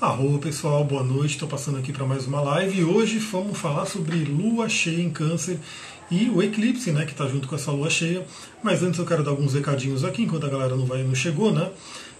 Arro pessoal, boa noite. Estou passando aqui para mais uma live e hoje vamos falar sobre lua cheia em Câncer e o eclipse, né, que está junto com essa lua cheia. Mas antes eu quero dar alguns recadinhos aqui, enquanto a galera não vai não chegou, né?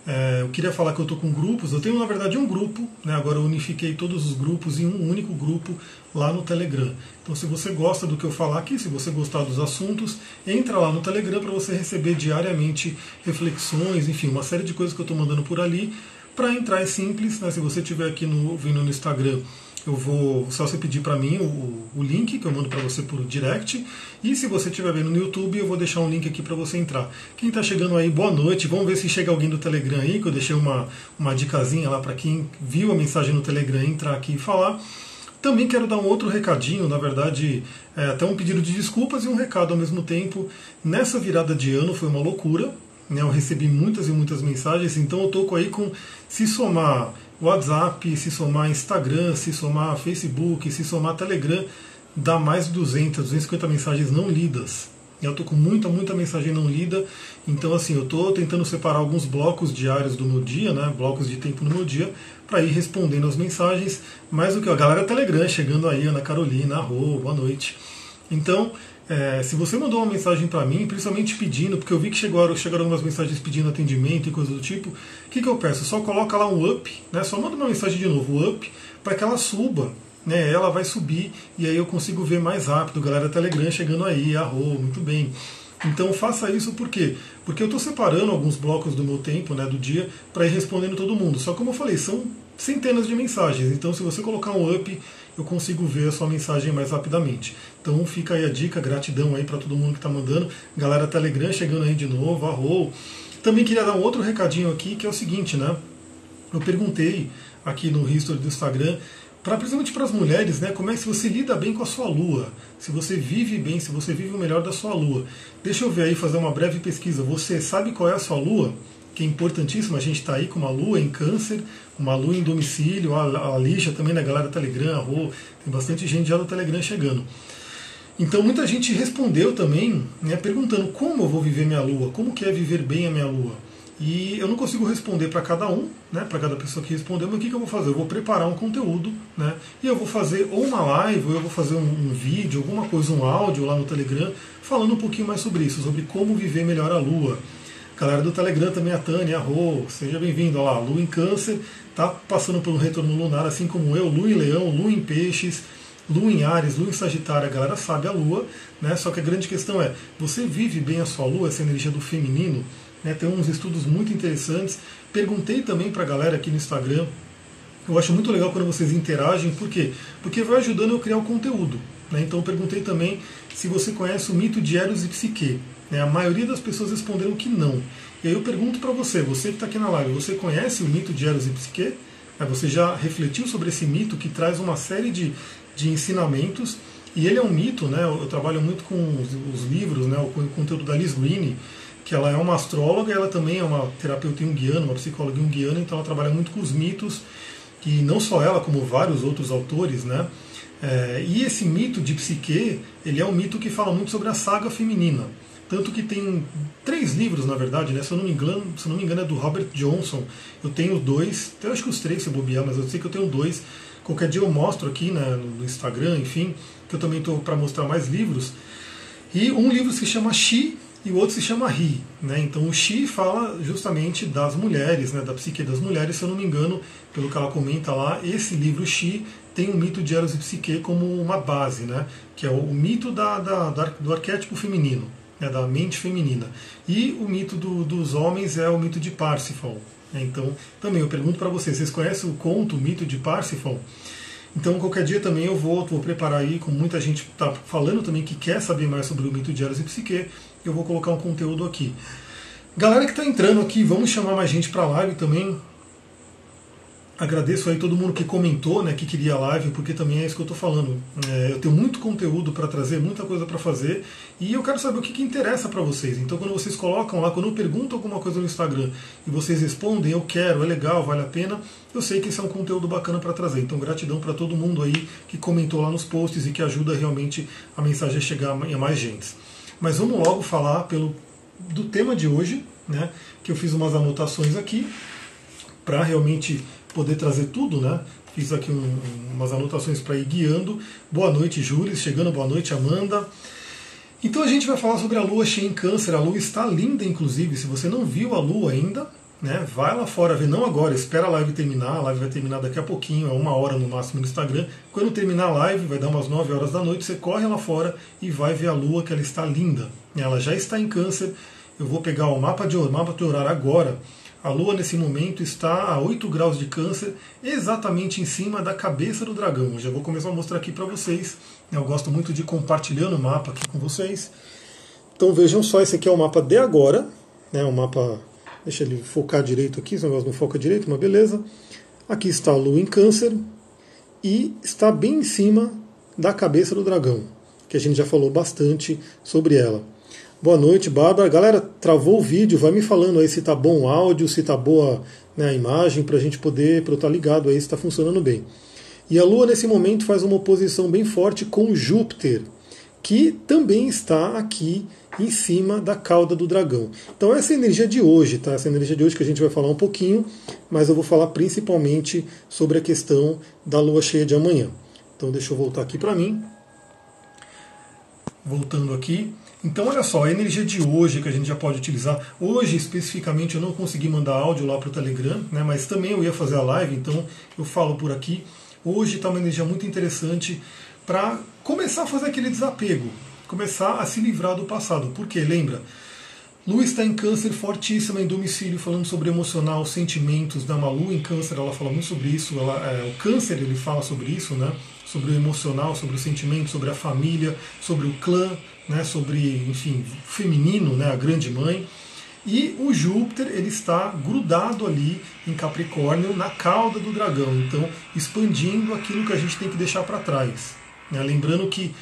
É, eu queria falar que eu estou com grupos. Eu tenho na verdade um grupo, né? Agora eu unifiquei todos os grupos em um único grupo lá no Telegram. Então, se você gosta do que eu falar aqui, se você gostar dos assuntos, entra lá no Telegram para você receber diariamente reflexões, enfim, uma série de coisas que eu estou mandando por ali para entrar é simples, né? se você estiver aqui no, vindo no Instagram, eu vou só você pedir para mim o, o, link que eu mando para você por direct. E se você estiver vendo no YouTube, eu vou deixar um link aqui para você entrar. Quem está chegando aí, boa noite. Vamos ver se chega alguém do Telegram aí, que eu deixei uma, uma dicasinha lá para quem viu a mensagem no Telegram entrar aqui e falar. Também quero dar um outro recadinho, na verdade, é, até um pedido de desculpas e um recado ao mesmo tempo. Nessa virada de ano foi uma loucura, né, eu recebi muitas e muitas mensagens, então eu estou aí com, se somar WhatsApp, se somar Instagram, se somar Facebook, se somar Telegram, dá mais de 200, 250 mensagens não lidas. Eu estou com muita, muita mensagem não lida, então assim, eu estou tentando separar alguns blocos diários do meu dia, né, blocos de tempo no meu dia, para ir respondendo as mensagens, mais do que a galera Telegram chegando aí, Ana Carolina, boa noite. Então, é, se você mandou uma mensagem para mim, principalmente pedindo, porque eu vi que chegaram, chegaram algumas mensagens pedindo atendimento e coisa do tipo, o que, que eu peço? Só coloca lá um up, né? só manda uma mensagem de novo, up, para que ela suba. Né? Ela vai subir e aí eu consigo ver mais rápido. Galera Telegram chegando aí, arro, muito bem. Então faça isso por quê? Porque eu estou separando alguns blocos do meu tempo, né, do dia, para ir respondendo todo mundo. Só como eu falei, são centenas de mensagens. Então se você colocar um up, eu consigo ver a sua mensagem mais rapidamente. Então fica aí a dica, gratidão aí para todo mundo que está mandando. Galera Telegram chegando aí de novo, arro. Também queria dar um outro recadinho aqui, que é o seguinte, né? Eu perguntei aqui no history do Instagram, para principalmente para as mulheres, né? Como é que você lida bem com a sua lua? Se você vive bem, se você vive o melhor da sua lua. Deixa eu ver aí, fazer uma breve pesquisa. Você sabe qual é a sua lua? Que é importantíssimo, a gente está aí com uma lua em câncer, uma lua em domicílio, a, a Lígia também na galera Telegram, a Rô, tem bastante gente já no Telegram chegando. Então muita gente respondeu também, né, perguntando como eu vou viver minha lua, como que é viver bem a minha lua. E eu não consigo responder para cada um, né, para cada pessoa que respondeu, mas o que, que eu vou fazer? Eu vou preparar um conteúdo, né, e eu vou fazer ou uma live, ou eu vou fazer um, um vídeo, alguma coisa, um áudio lá no Telegram, falando um pouquinho mais sobre isso, sobre como viver melhor a lua Galera do Telegram também, a Tânia, a Rô, seja bem-vindo. Olha lá, Lua em Câncer, tá passando por um retorno lunar, assim como eu, Lua em Leão, Lua em Peixes, Lua em Ares, Lua em Sagitário, a galera sabe a Lua, né? Só que a grande questão é, você vive bem a sua Lua, essa energia do feminino? Né? Tem uns estudos muito interessantes. Perguntei também para a galera aqui no Instagram, eu acho muito legal quando vocês interagem, por quê? Porque vai ajudando eu a criar o conteúdo. Né? Então perguntei também se você conhece o mito de Eros e Psique. Né? A maioria das pessoas responderam que não. E aí eu pergunto para você, você que está aqui na live, você conhece o mito de Eros e Psique? Você já refletiu sobre esse mito que traz uma série de, de ensinamentos? E ele é um mito, né? Eu trabalho muito com os, os livros, né? o conteúdo da Liz Greene, que ela é uma astróloga, ela também é uma terapeuta junguiana, uma psicóloga junguiana, então ela trabalha muito com os mitos, e não só ela, como vários outros autores, né? É, e esse mito de psique, ele é um mito que fala muito sobre a saga feminina. Tanto que tem três livros, na verdade, né? se, eu não me engano, se não me engano é do Robert Johnson. Eu tenho dois, eu acho que os três se bobear, mas eu sei que eu tenho dois. Qualquer dia eu mostro aqui né, no Instagram, enfim, que eu também estou para mostrar mais livros. E um livro se chama She e o outro se chama Ri. Né? Então o She fala justamente das mulheres, né, da psique das mulheres, se eu não me engano, pelo que ela comenta lá, esse livro She tem o mito de Eros e Psique como uma base, né, que é o, mito da, da, do arquétipo feminino né, da mente feminina. E o mito do, dos homens é o mito de Parsifal. Né? Então, também eu pergunto para vocês, vocês conhecem o conto, o mito de Parsifal? Então, qualquer dia também eu vou, vou preparar aí, com muita gente está falando também que quer saber mais sobre o mito de Eros e Psique, eu vou colocar um conteúdo aqui. Galera que está entrando aqui, vamos chamar mais gente para a live também. Agradeço aí todo mundo que comentou, né, que queria a live, porque também é isso que eu estou falando. É, eu tenho muito conteúdo para trazer, muita coisa para fazer, e eu quero saber o que, que interessa para vocês. Então, quando vocês colocam lá, quando eu pergunto alguma coisa no Instagram e vocês respondem, eu quero, é legal, vale a pena, eu sei que esse é um conteúdo bacana para trazer. Então, gratidão para todo mundo aí que comentou lá nos posts e que ajuda realmente a mensagem a chegar a mais gente. Mas vamos logo falar pelo, do tema de hoje, né, que eu fiz umas anotações aqui para realmente poder trazer tudo, né? Fiz aqui um, umas anotações para ir guiando. Boa noite, Júlio. Chegando, boa noite, Amanda. Então a gente vai falar sobre a lua cheia em câncer. A lua está linda, inclusive. Se você não viu a lua ainda, né, vai lá fora ver. Não agora, espera a live terminar. A live vai terminar daqui a pouquinho, é uma hora no máximo no Instagram. Quando terminar a live, vai dar umas 9 horas da noite, você corre lá fora e vai ver a lua, que ela está linda. Ela já está em câncer. Eu vou pegar o mapa de, mapa de horário agora. A Lua nesse momento está a 8 graus de câncer, exatamente em cima da cabeça do dragão. Eu já vou começar a mostrar aqui para vocês. Eu gosto muito de compartilhando o mapa aqui com vocês. Então vejam só, esse aqui é o mapa de agora. Né, o mapa. Deixa ele focar direito aqui, esse negócio não foca direito, mas beleza. Aqui está a Lua em câncer e está bem em cima da cabeça do dragão, que a gente já falou bastante sobre ela. Boa noite, Bárbara. Galera, travou o vídeo, vai me falando aí se tá bom o áudio, se tá boa né, a imagem, para a gente poder, para eu estar tá ligado aí se está funcionando bem. E a Lua nesse momento faz uma oposição bem forte com Júpiter, que também está aqui em cima da cauda do dragão. Então essa é a energia de hoje, tá? Essa energia de hoje que a gente vai falar um pouquinho, mas eu vou falar principalmente sobre a questão da lua cheia de amanhã. Então deixa eu voltar aqui para mim. Voltando aqui. Então, olha só, a energia de hoje que a gente já pode utilizar. Hoje, especificamente, eu não consegui mandar áudio lá para o Telegram, né, mas também eu ia fazer a live, então eu falo por aqui. Hoje está uma energia muito interessante para começar a fazer aquele desapego, começar a se livrar do passado. Porque, lembra, Lu está em câncer fortíssima em domicílio, falando sobre emocional, sentimentos da Malu em câncer, ela fala muito sobre isso. Ela, é, o câncer ele fala sobre isso, né? Sobre o emocional, sobre o sentimento, sobre a família, sobre o clã, né, sobre, enfim, feminino, né, a grande mãe. E o Júpiter ele está grudado ali em Capricórnio na cauda do dragão, então expandindo aquilo que a gente tem que deixar para trás. Né? Lembrando que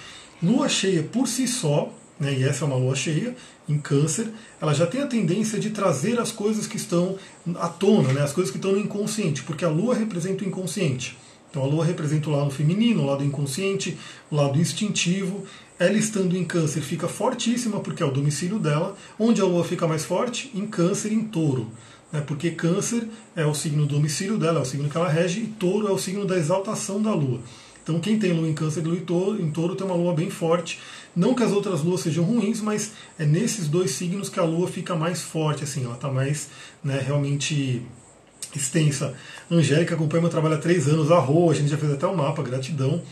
lua cheia por si só, né, e essa é uma lua cheia em Câncer, ela já tem a tendência de trazer as coisas que estão à tona, né, as coisas que estão no inconsciente, porque a lua representa o inconsciente. Então a lua representa o lado feminino, o lado inconsciente, o lado instintivo. Ela estando em câncer fica fortíssima porque é o domicílio dela. Onde a lua fica mais forte? Em câncer, em touro. Né? Porque câncer é o signo do domicílio dela, é o signo que ela rege, e touro é o signo da exaltação da lua. Então quem tem lua em câncer e touro, em touro tem uma lua bem forte. Não que as outras luas sejam ruins, mas é nesses dois signos que a lua fica mais forte, assim, ela está mais né, realmente extensa. Angélica acompanha meu trabalho há três anos, a Rô, a gente já fez até o um mapa, gratidão.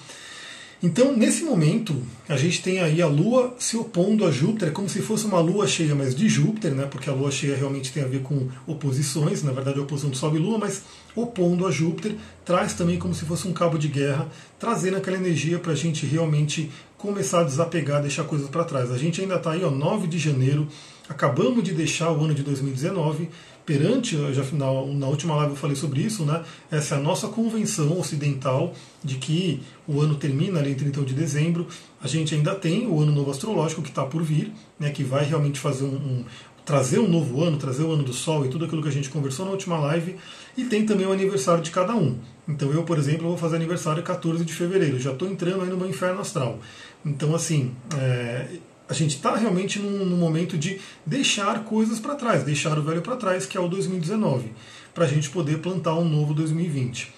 Então, nesse momento, a gente tem aí a Lua se opondo a Júpiter, como se fosse uma Lua cheia, mas de Júpiter, né? porque a Lua cheia realmente tem a ver com oposições, na verdade a oposição do Sol e Lua, mas opondo a Júpiter, traz também como se fosse um cabo de guerra, trazendo aquela energia para a gente realmente começar a desapegar, deixar coisas para trás. A gente ainda está aí, ó, 9 de janeiro, acabamos de deixar o ano de 2019, perante, já na, na última live eu falei sobre isso, né? Essa é a nossa convenção ocidental de que o ano termina ali em 31 de dezembro. A gente ainda tem o ano novo astrológico que está por vir, né? Que vai realmente fazer um, um trazer um novo ano, trazer o ano do Sol e tudo aquilo que a gente conversou na última live, e tem também o aniversário de cada um. Então eu, por exemplo, vou fazer aniversário 14 de fevereiro, já estou entrando aí no meu inferno astral. Então, assim, é, a gente está realmente num, num, momento de deixar coisas para trás, deixar o velho para trás, que é o 2019, para a gente poder plantar um novo 2020.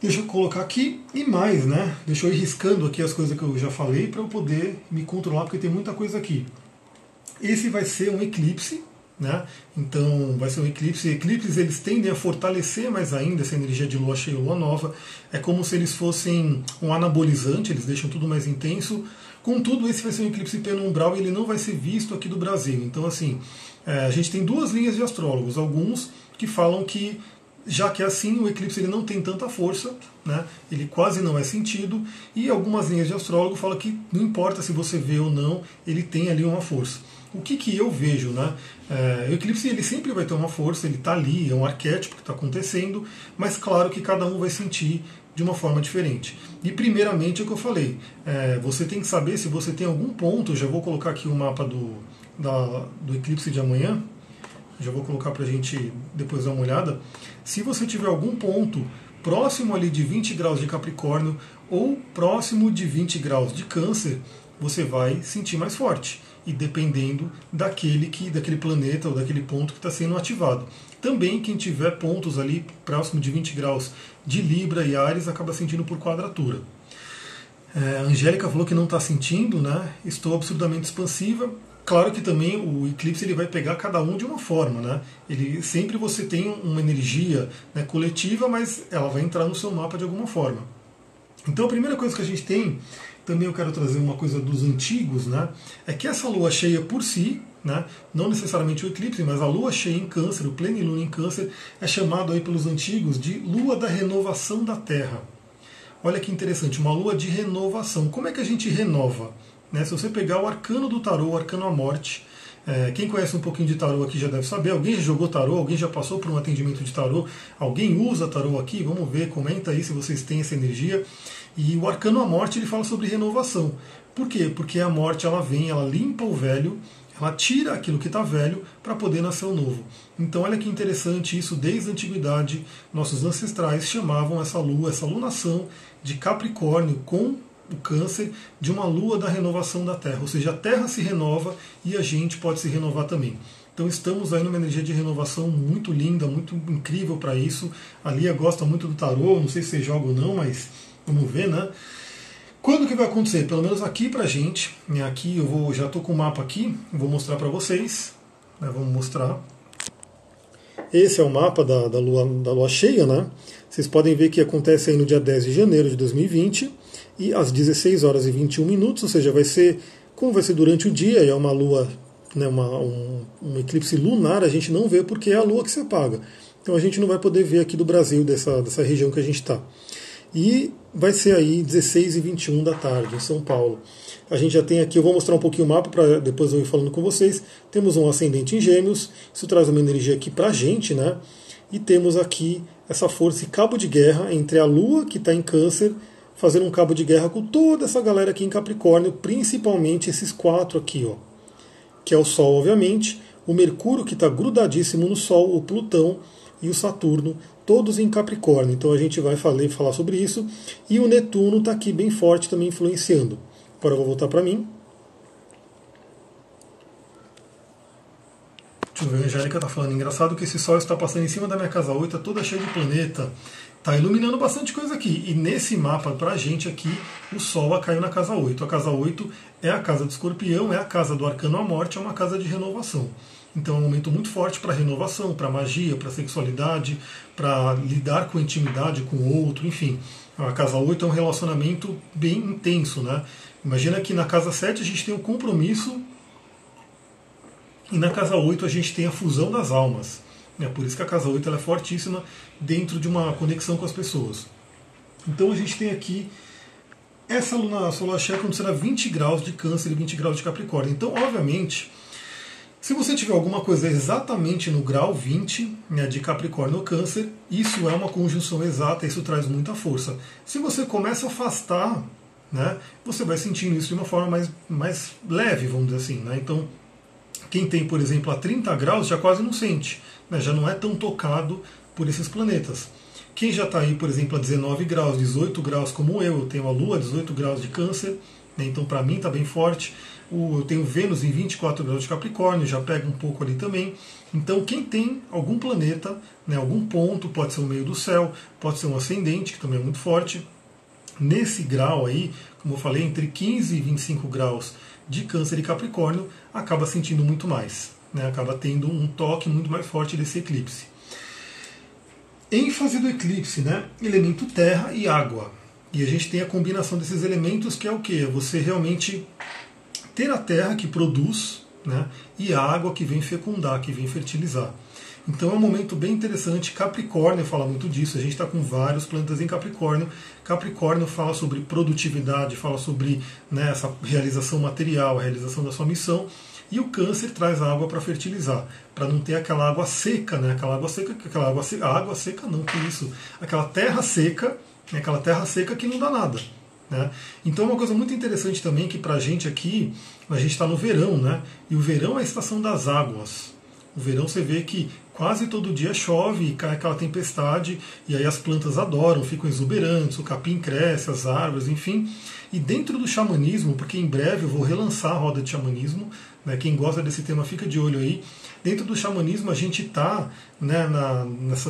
Deixa eu colocar aqui e mais, né? Deixa eu ir riscando aqui as coisas que eu já falei para eu poder me controlar, porque tem muita coisa aqui. Esse vai ser um eclipse, né? Então vai ser um eclipse. Eclipses eles tendem a fortalecer mais ainda essa energia de lua cheia e lua nova. É como se eles fossem um anabolizante, eles deixam tudo mais intenso. Contudo, esse vai ser um eclipse penumbral e ele não vai ser visto aqui do Brasil. Então, assim, é, a gente tem duas linhas de astrólogos. Alguns que falam que, já que é assim, o eclipse ele não tem tanta força, né, ele quase não é sentido, e algumas linhas de astrólogo falam que não importa se você vê ou não, ele tem ali uma força. O que, que eu vejo? Né? É, o eclipse ele sempre vai ter uma força, ele está ali, é um arquétipo que está acontecendo, mas claro que cada um vai sentir de uma forma diferente. E primeiramente é o que eu falei, é, você tem que saber se você tem algum ponto, já vou colocar aqui o mapa do, da, do eclipse de amanhã, já vou colocar para a gente depois dar uma olhada. Se você tiver algum ponto próximo ali de 20 graus de Capricórnio ou próximo de 20 graus de Câncer, você vai sentir mais forte. e dependendo daquele que daquele planeta ou daquele ponto que está sendo ativado. Também quem tiver pontos ali próximo de 20 graus de Libra e Ares acaba sentindo por quadratura. É, a Angélica falou que não está sentindo, né? Estou absurdamente expansiva. Claro que também o eclipse ele vai pegar cada um de uma forma, né? Ele sempre você tem uma energia né, coletiva, mas ela vai entrar no seu mapa de alguma forma. Então a primeira coisa que a gente tem, também eu quero trazer uma coisa dos antigos, né? É que essa lua cheia por si, né, não necessariamente o eclipse, mas a lua cheia em câncer, o plenilunio em câncer, é chamado aí pelos antigos de lua da renovação da Terra. Olha que interessante, uma lua de renovação. Como é que a gente renova? Né? Se você pegar o arcano do tarô, o arcano à morte, é, quem conhece um pouquinho de tarô aqui já deve saber. Alguém já jogou tarô? Alguém já passou por um atendimento de tarô? Alguém usa tarô aqui? Vamos ver, comenta aí se vocês têm essa energia. E o arcano à morte ele fala sobre renovação. Por quê? Porque a morte ela vem, ela limpa o velho, ela tira aquilo que está velho para poder nascer o novo. Então olha que interessante isso, desde a antiguidade, nossos ancestrais chamavam essa lua, essa lunação de Capricórnio com o câncer de uma lua da renovação da Terra, ou seja, a Terra se renova e a gente pode se renovar também. Então estamos aí numa energia de renovação muito linda, muito incrível para isso. A Lia gosta muito do tarô, não sei se você joga ou não, mas vamos ver, né? Quando que vai acontecer? Pelo menos aqui pra gente. Né? Aqui eu vou, já estou com o mapa aqui, vou mostrar para vocês. Né? Vamos mostrar. Esse é o mapa da, da, lua, da lua cheia, né? Vocês podem ver que acontece aí no dia 10 de janeiro de 2020 e às 16 horas e 21 minutos, ou seja, vai ser como vai ser durante o dia, é uma lua, né, uma, um, um eclipse lunar, a gente não vê porque é a lua que se apaga. Então a gente não vai poder ver aqui do Brasil, dessa, dessa região que a gente está. E vai ser aí 16 e 21 da tarde em São Paulo. A gente já tem aqui, eu vou mostrar um pouquinho o mapa para depois eu ir falando com vocês. Temos um ascendente em Gêmeos, isso traz uma energia aqui para a gente, né? E temos aqui essa força e cabo de guerra entre a Lua, que está em Câncer, fazendo um cabo de guerra com toda essa galera aqui em Capricórnio, principalmente esses quatro aqui, ó. Que é o Sol, obviamente, o Mercúrio, que está grudadíssimo no Sol, o Plutão e o Saturno, todos em Capricórnio. Então a gente vai falar, falar sobre isso. E o Netuno está aqui bem forte também influenciando. Agora eu vou voltar para mim. Deixa eu ver, a Angélica está falando. Engraçado que esse Sol está passando em cima da minha casa 8, é toda cheia de planeta. Está iluminando bastante coisa aqui. E nesse mapa, para a gente aqui, o Sol caiu na casa 8. A casa 8 é a casa do escorpião, é a casa do arcano à morte, é uma casa de renovação. Então é um momento muito forte para renovação, para magia, para sexualidade, para lidar com intimidade com o outro, enfim. A casa 8 é um relacionamento bem intenso, né? Imagina que na casa 7 a gente tem o um compromisso e na casa 8 a gente tem a fusão das almas. É por isso que a casa 8 ela é fortíssima dentro de uma conexão com as pessoas. Então a gente tem aqui essa luna solar cheia acontecendo a 20 graus de câncer e 20 graus de capricórnio. Então, obviamente, se você tiver alguma coisa exatamente no grau 20 né, de Capricórnio ou Câncer, isso é uma conjunção exata, isso traz muita força. Se você começa a afastar, né, você vai sentindo isso de uma forma mais, mais leve, vamos dizer assim. Né? Então, quem tem, por exemplo, a 30 graus já quase não sente, né, já não é tão tocado por esses planetas. Quem já está aí, por exemplo, a 19 graus, 18 graus, como eu, eu tenho a Lua, 18 graus de Câncer, então para mim está bem forte eu tenho Vênus em 24 graus de Capricórnio, já pega um pouco ali também. Então, quem tem algum planeta, né, algum ponto, pode ser o meio do céu, pode ser um ascendente, que também é muito forte, nesse grau aí, como eu falei, entre 15 e 25 graus de Câncer e Capricórnio, acaba sentindo muito mais, né, acaba tendo um toque muito mais forte desse eclipse. ênfase do eclipse, né, elemento terra e água. E a gente tem a combinação desses elementos que é o que? Você realmente ter a terra que produz né, e a água que vem fecundar, que vem fertilizar. Então é um momento bem interessante. Capricórnio fala muito disso. A gente está com vários planetas em Capricórnio. Capricórnio fala sobre produtividade, fala sobre né, essa realização material, a realização da sua missão. E o câncer traz a água para fertilizar, para não ter aquela água seca, né? Aquela água seca, aquela água seca, água seca não, que isso? Aquela terra seca, né, aquela terra seca que não dá nada. Né? Então, uma coisa muito interessante também que para a gente aqui, a gente está no verão, né? e o verão é a estação das águas. O verão você vê que quase todo dia chove e cai aquela tempestade, e aí as plantas adoram, ficam exuberantes, o capim cresce, as árvores, enfim. E dentro do xamanismo, porque em breve eu vou relançar a roda de xamanismo, né, quem gosta desse tema fica de olho aí. Dentro do xamanismo a gente está né,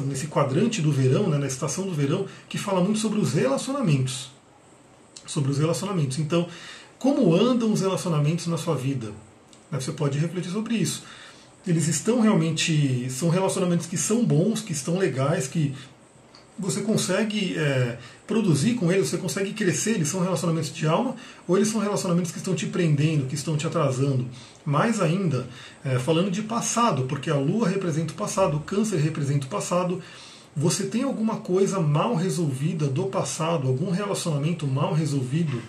nesse quadrante do verão, né, na estação do verão, que fala muito sobre os relacionamentos. Sobre os relacionamentos. Então, como andam os relacionamentos na sua vida? Né, você pode refletir sobre isso. Eles estão realmente. São relacionamentos que são bons, que estão legais, que você consegue é, produzir com eles, você consegue crescer, eles são relacionamentos de alma ou eles são relacionamentos que estão te prendendo, que estão te atrasando. Mais ainda, é, falando de passado, porque a lua representa o passado, o câncer representa o passado. Você tem alguma coisa mal resolvida do passado, algum relacionamento mal resolvido,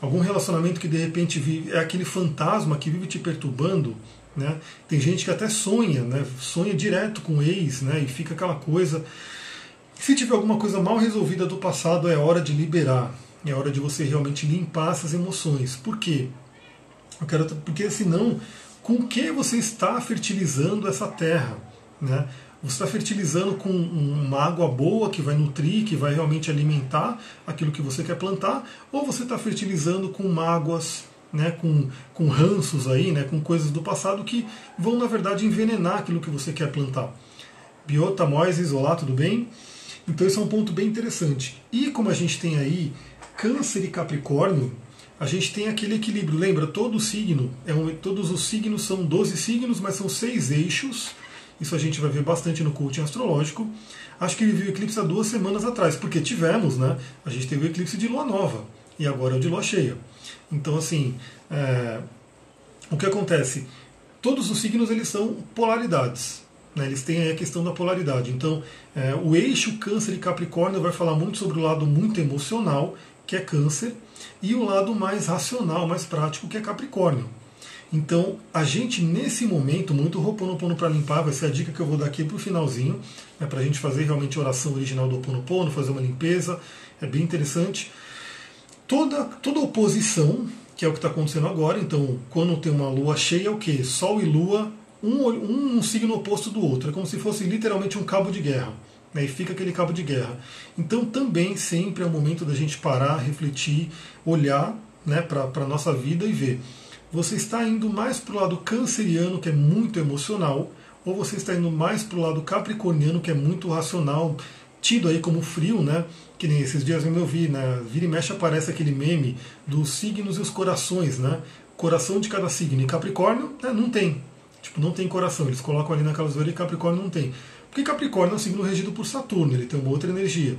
algum relacionamento que de repente vive, é aquele fantasma que vive te perturbando. Né? Tem gente que até sonha, né? sonha direto com o ex né? e fica aquela coisa. Se tiver alguma coisa mal resolvida do passado, é hora de liberar. É hora de você realmente limpar essas emoções. Por quê? Eu quero, porque senão, com que você está fertilizando essa terra? Né? Você está fertilizando com uma água boa que vai nutrir, que vai realmente alimentar aquilo que você quer plantar, ou você está fertilizando com mágoas, né, com, com ranços aí, né, com coisas do passado que vão, na verdade, envenenar aquilo que você quer plantar. Biota, Mois, Isolar, tudo bem? Então esse é um ponto bem interessante. E como a gente tem aí Câncer e Capricórnio, a gente tem aquele equilíbrio. Lembra, todo signo, é um, todos os signos são 12 signos, mas são seis eixos. Isso a gente vai ver bastante no coaching astrológico. Acho que ele viu o eclipse há duas semanas atrás, porque tivemos, né? A gente teve o eclipse de lua nova e agora é o de lua cheia. Então, assim, é, o que acontece? Todos os signos eles são polaridades. Né, eles têm a questão da polaridade. Então, é, o eixo Câncer e Capricórnio vai falar muito sobre o lado muito emocional, que é Câncer, e o lado mais racional, mais prático, que é Capricórnio. Então, a gente nesse momento, muito Roponopono para limpar, vai ser a dica que eu vou dar aqui para o finalzinho, né, para a gente fazer realmente a oração original do Oponopono, fazer uma limpeza, é bem interessante. Toda, toda oposição, que é o que está acontecendo agora, então, quando tem uma lua cheia, é o que? Sol e lua um, um, um signo oposto do outro. É como se fosse literalmente um cabo de guerra. Né, e fica aquele cabo de guerra. Então também sempre é o momento da gente parar, refletir, olhar né, para a nossa vida e ver. Você está indo mais para o lado canceriano, que é muito emocional, ou você está indo mais para o lado capricorniano, que é muito racional, tido aí como frio, né? Que nem esses dias eu vi, né? Vira e mexe aparece aquele meme dos signos e os corações, né? Coração de cada signo. E Capricórnio né, não tem. Tipo, não tem coração. Eles colocam ali naquela zoeira e Capricórnio não tem. Porque Capricórnio é um signo regido por Saturno, ele tem uma outra energia.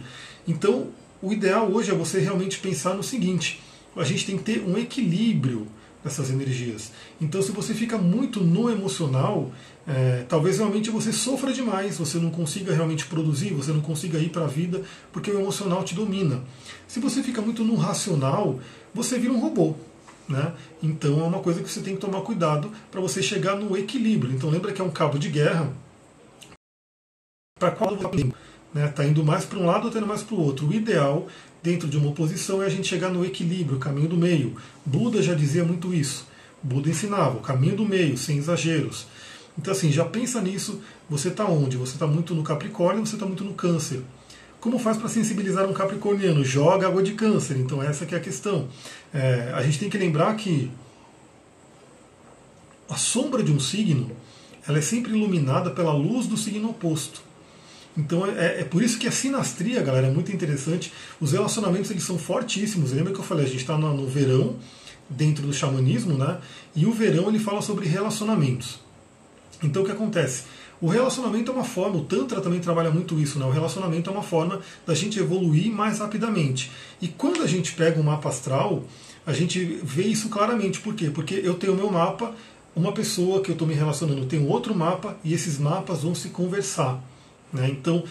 Então, o ideal hoje é você realmente pensar no seguinte: a gente tem que ter um equilíbrio dessas energias. Então, se você fica muito no emocional, é, talvez realmente você sofra demais, você não consiga realmente produzir, você não consiga ir para a vida, porque o emocional te domina. Se você fica muito no racional, você vira um robô. Né? Então é uma coisa que você tem que tomar cuidado para você chegar no equilíbrio. Então lembra que é um cabo de guerra para qual você está né? Tá indo mais para um lado ou está indo mais para o outro. O ideal dentro de uma oposição é a gente chegar no equilíbrio, caminho do meio. Buda já dizia muito isso. Buda ensinava o caminho do meio, sem exageros. Então assim, já pensa nisso. Você está onde? Você está muito no Capricórnio, você está muito no Câncer. Como faz para sensibilizar um capricorniano? Joga água de câncer. Então essa que é a questão. É, a gente tem que lembrar que a sombra de um signo ela é sempre iluminada pela luz do signo oposto. Então é, é, por isso que a sinastria, galera, é muito interessante. Os relacionamentos eles são fortíssimos. Lembra que eu falei, a gente está no, no verão, dentro do xamanismo, né? E o verão ele fala sobre relacionamentos. Então o que acontece? O relacionamento é uma forma, o Tantra também trabalha muito isso, né? O relacionamento é uma forma da gente evoluir mais rapidamente. E quando a gente pega um mapa astral, a gente vê isso claramente. Por quê? Porque eu tenho o meu mapa, uma pessoa que eu estou me relacionando tem outro mapa e esses mapas vão se conversar. Né? Então,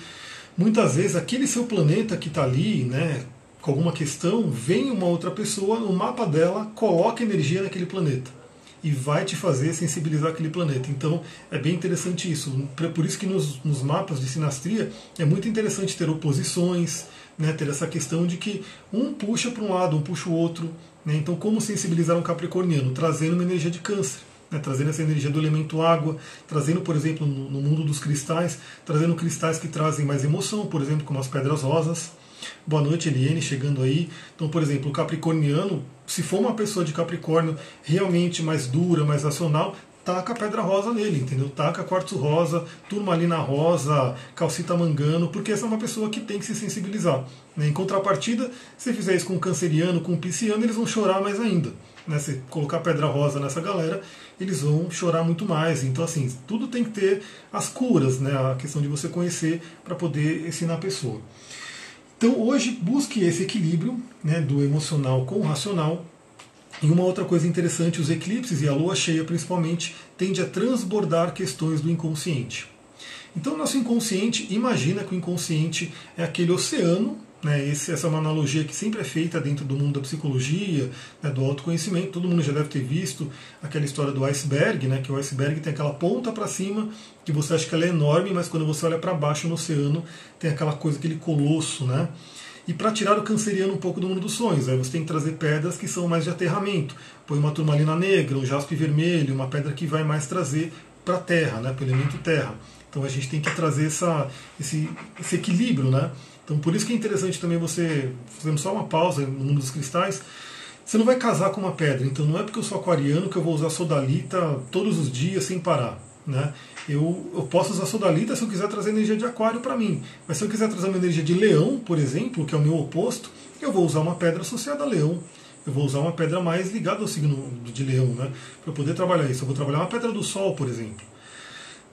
muitas vezes, aquele seu planeta que está ali, né, com alguma questão, vem uma outra pessoa, no mapa dela, coloca energia naquele planeta e vai te fazer sensibilizar aquele planeta. Então é bem interessante isso. Por isso que nos, nos mapas de sinastria é muito interessante ter oposições, né, ter essa questão de que um puxa para um lado, um puxa o outro. Né, então como sensibilizar um capricorniano? Trazendo uma energia de câncer. né, trazendo essa energia do elemento água, trazendo, por exemplo, no, no mundo dos cristais, trazendo cristais que trazem mais emoção, por exemplo, como as pedras rosas. Boa noite, Eliane, chegando aí. Então, por exemplo, o capricorniano, se for uma pessoa de Capricórnio realmente mais dura, mais racional, taca pedra rosa nele, entendeu? Taca quartzo rosa, turmalina rosa, calcita mangano, porque essa é uma pessoa que tem que se sensibilizar. Né? Em contrapartida, se fizer isso com canceriano, com pisciano, eles vão chorar mais ainda. Né? Se colocar pedra rosa nessa galera, eles vão chorar muito mais. Então, assim, tudo tem que ter as curas, né? a questão de você conhecer para poder ensinar a pessoa. Então, hoje, busque esse equilíbrio né, do emocional com o racional e uma outra coisa interessante, os eclipses e a lua cheia principalmente tende a transbordar questões do inconsciente. Então, nosso inconsciente, imagina que o inconsciente é aquele oceano, né, esse, essa é uma analogia que sempre é feita dentro do mundo da psicologia, né, do autoconhecimento. Todo mundo já deve ter visto aquela história do iceberg, né, que o iceberg tem aquela ponta para cima, que você acha que ela é enorme, mas quando você olha para baixo no oceano, tem aquela coisa, aquele colosso, né? E para tirar o canceriano um pouco do mundo dos sonhos, aí você tem que trazer pedras que são mais de aterramento. Põe uma turmalina negra, um jaspe vermelho, uma pedra que vai mais trazer para a terra, né, para o elemento terra. Então a gente tem que trazer essa, esse, esse equilíbrio. Né? Então por isso que é interessante também você, fazendo só uma pausa no mundo dos cristais, você não vai casar com uma pedra. Então não é porque eu sou aquariano que eu vou usar sodalita todos os dias sem parar. Né? Eu, eu posso usar sodalita se eu quiser trazer energia de aquário para mim. Mas se eu quiser trazer uma energia de leão, por exemplo, que é o meu oposto, eu vou usar uma pedra associada a leão. Eu vou usar uma pedra mais ligada ao signo de leão, né? Para poder trabalhar isso. Eu vou trabalhar uma pedra do sol, por exemplo.